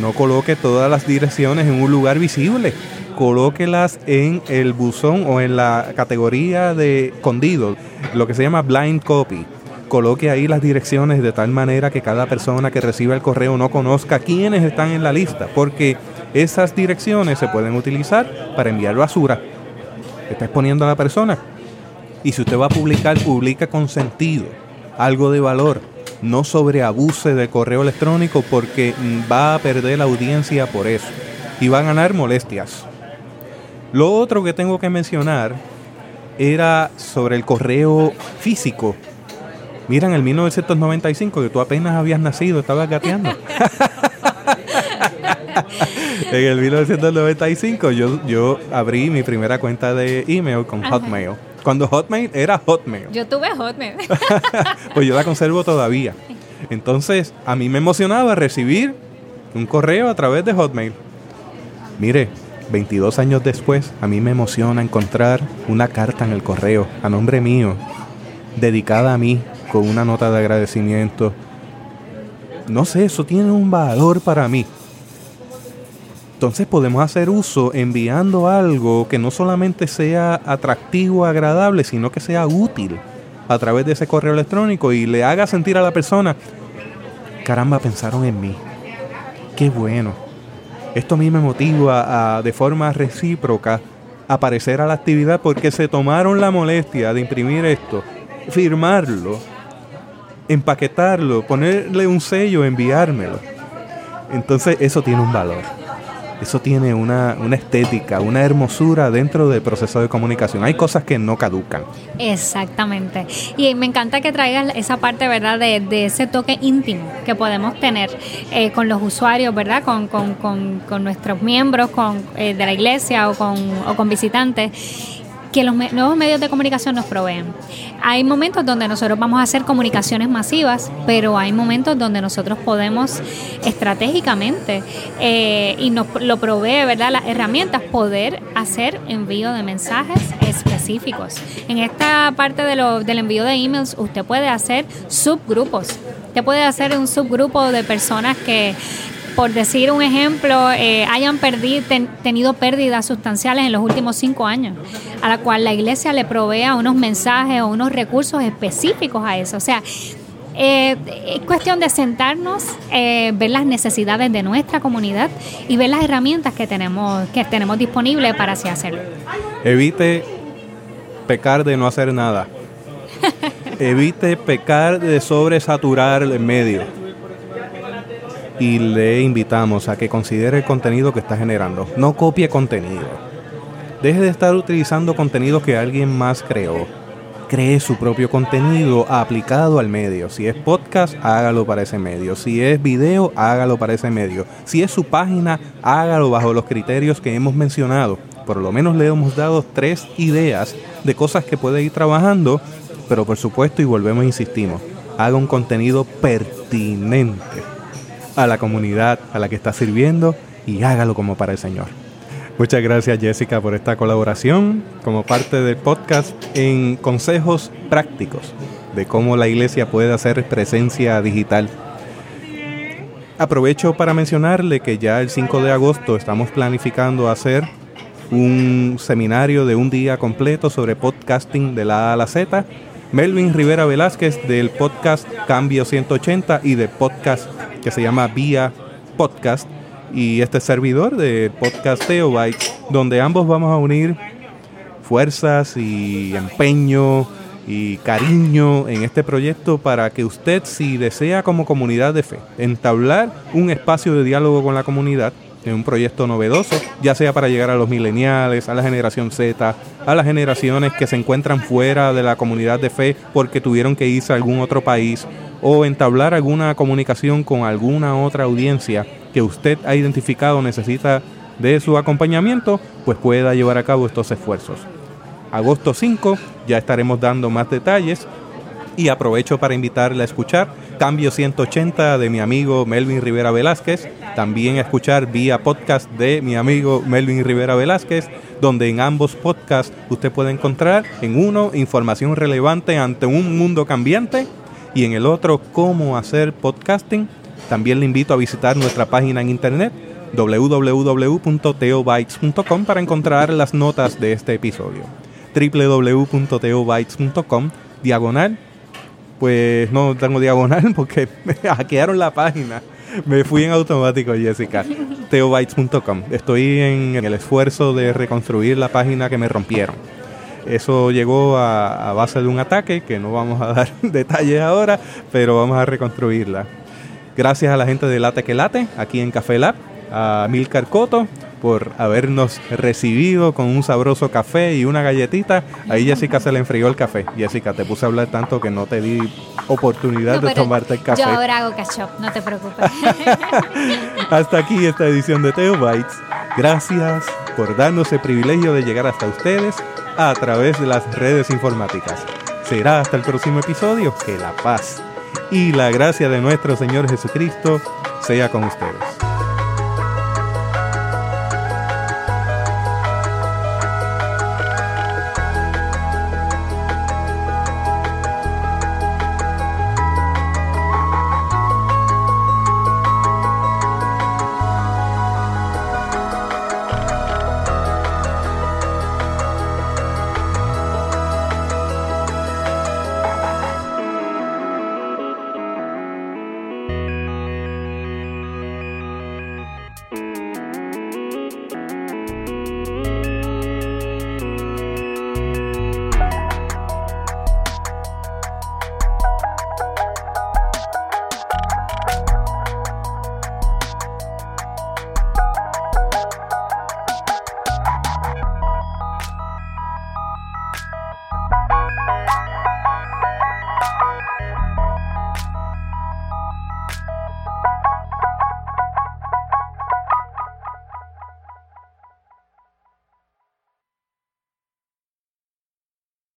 no coloque todas las direcciones en un lugar visible. Colóquelas en el buzón o en la categoría de escondido, lo que se llama blind copy. Coloque ahí las direcciones de tal manera que cada persona que reciba el correo no conozca quiénes están en la lista, porque esas direcciones se pueden utilizar para enviar basura está exponiendo a la persona. Y si usted va a publicar, publica con sentido, algo de valor. No sobreabuse de correo electrónico porque va a perder la audiencia por eso. Y va a ganar molestias. Lo otro que tengo que mencionar era sobre el correo físico. Mira, en el 1995, que tú apenas habías nacido, estabas gateando. en el 1995 yo, yo abrí mi primera cuenta de email con Hotmail. Cuando Hotmail era Hotmail. Yo tuve Hotmail. pues yo la conservo todavía. Entonces, a mí me emocionaba recibir un correo a través de Hotmail. Mire, 22 años después, a mí me emociona encontrar una carta en el correo a nombre mío, dedicada a mí, con una nota de agradecimiento. No sé, eso tiene un valor para mí. Entonces podemos hacer uso enviando algo que no solamente sea atractivo, agradable, sino que sea útil a través de ese correo electrónico y le haga sentir a la persona, caramba, pensaron en mí. Qué bueno. Esto a mí me motiva a, de forma recíproca aparecer a la actividad porque se tomaron la molestia de imprimir esto, firmarlo, empaquetarlo, ponerle un sello, enviármelo. Entonces eso tiene un valor eso tiene una, estética, una hermosura dentro del proceso de comunicación. Hay cosas que no caducan. Exactamente. Y me encanta que traigas esa parte, ¿verdad?, de, de ese toque íntimo que podemos tener eh, con los usuarios, ¿verdad?, con, con, con, nuestros miembros con, eh, de la iglesia o con, o con visitantes que los nuevos medios de comunicación nos proveen. Hay momentos donde nosotros vamos a hacer comunicaciones masivas, pero hay momentos donde nosotros podemos estratégicamente eh, y nos lo provee, ¿verdad? Las herramientas poder hacer envío de mensajes específicos. En esta parte de lo, del envío de emails, usted puede hacer subgrupos. Usted puede hacer un subgrupo de personas que por decir un ejemplo, eh, hayan perdido, tenido pérdidas sustanciales en los últimos cinco años, a la cual la iglesia le provea unos mensajes o unos recursos específicos a eso. O sea, eh, es cuestión de sentarnos, eh, ver las necesidades de nuestra comunidad y ver las herramientas que tenemos, que tenemos disponibles para así hacerlo. Evite pecar de no hacer nada. Evite pecar de sobresaturar el medio y le invitamos a que considere el contenido que está generando. No copie contenido. Deje de estar utilizando contenido que alguien más creó. Cree su propio contenido aplicado al medio. Si es podcast, hágalo para ese medio. Si es video, hágalo para ese medio. Si es su página, hágalo bajo los criterios que hemos mencionado. Por lo menos le hemos dado tres ideas de cosas que puede ir trabajando, pero por supuesto, y volvemos e insistimos, haga un contenido pertinente a la comunidad a la que está sirviendo y hágalo como para el Señor. Muchas gracias Jessica por esta colaboración como parte del podcast en consejos prácticos de cómo la iglesia puede hacer presencia digital. Aprovecho para mencionarle que ya el 5 de agosto estamos planificando hacer un seminario de un día completo sobre podcasting de la A a la Z. Melvin Rivera Velázquez del podcast Cambio 180 y de podcast que se llama Vía Podcast. Y este servidor de Podcast Teobyte, donde ambos vamos a unir fuerzas y empeño y cariño en este proyecto para que usted, si desea como comunidad de fe, entablar un espacio de diálogo con la comunidad, en un proyecto novedoso, ya sea para llegar a los mileniales, a la generación Z, a las generaciones que se encuentran fuera de la comunidad de fe porque tuvieron que irse a algún otro país o entablar alguna comunicación con alguna otra audiencia que usted ha identificado necesita de su acompañamiento, pues pueda llevar a cabo estos esfuerzos. Agosto 5 ya estaremos dando más detalles y aprovecho para invitarle a escuchar Cambio 180 de mi amigo Melvin Rivera Velázquez, también a escuchar vía podcast de mi amigo Melvin Rivera Velázquez, donde en ambos podcasts usted puede encontrar en uno información relevante ante un mundo cambiante y en el otro cómo hacer podcasting. También le invito a visitar nuestra página en internet www.teobytes.com para encontrar las notas de este episodio. www.teobytes.com diagonal pues no tengo diagonal porque me hackearon la página. Me fui en automático, Jessica. Teobytes.com. Estoy en el esfuerzo de reconstruir la página que me rompieron. Eso llegó a, base de un ataque que no vamos a dar detalles ahora, pero vamos a reconstruirla. Gracias a la gente de Late que Late, aquí en Café Lab, a Milcar Coto, por habernos recibido con un sabroso café y una galletita. Ahí Jessica se le enfrió el café. Jessica, te puse a hablar tanto que no te di oportunidad de tomarte el café. Yo ahora hago ketchup, no te preocupes. hasta aquí esta edición de Teo Bites. Gracias por darnos el privilegio de llegar hasta ustedes a través de las redes informáticas. Será hasta el próximo episodio. Que la paz y la gracia de nuestro Señor Jesucristo sea con ustedes.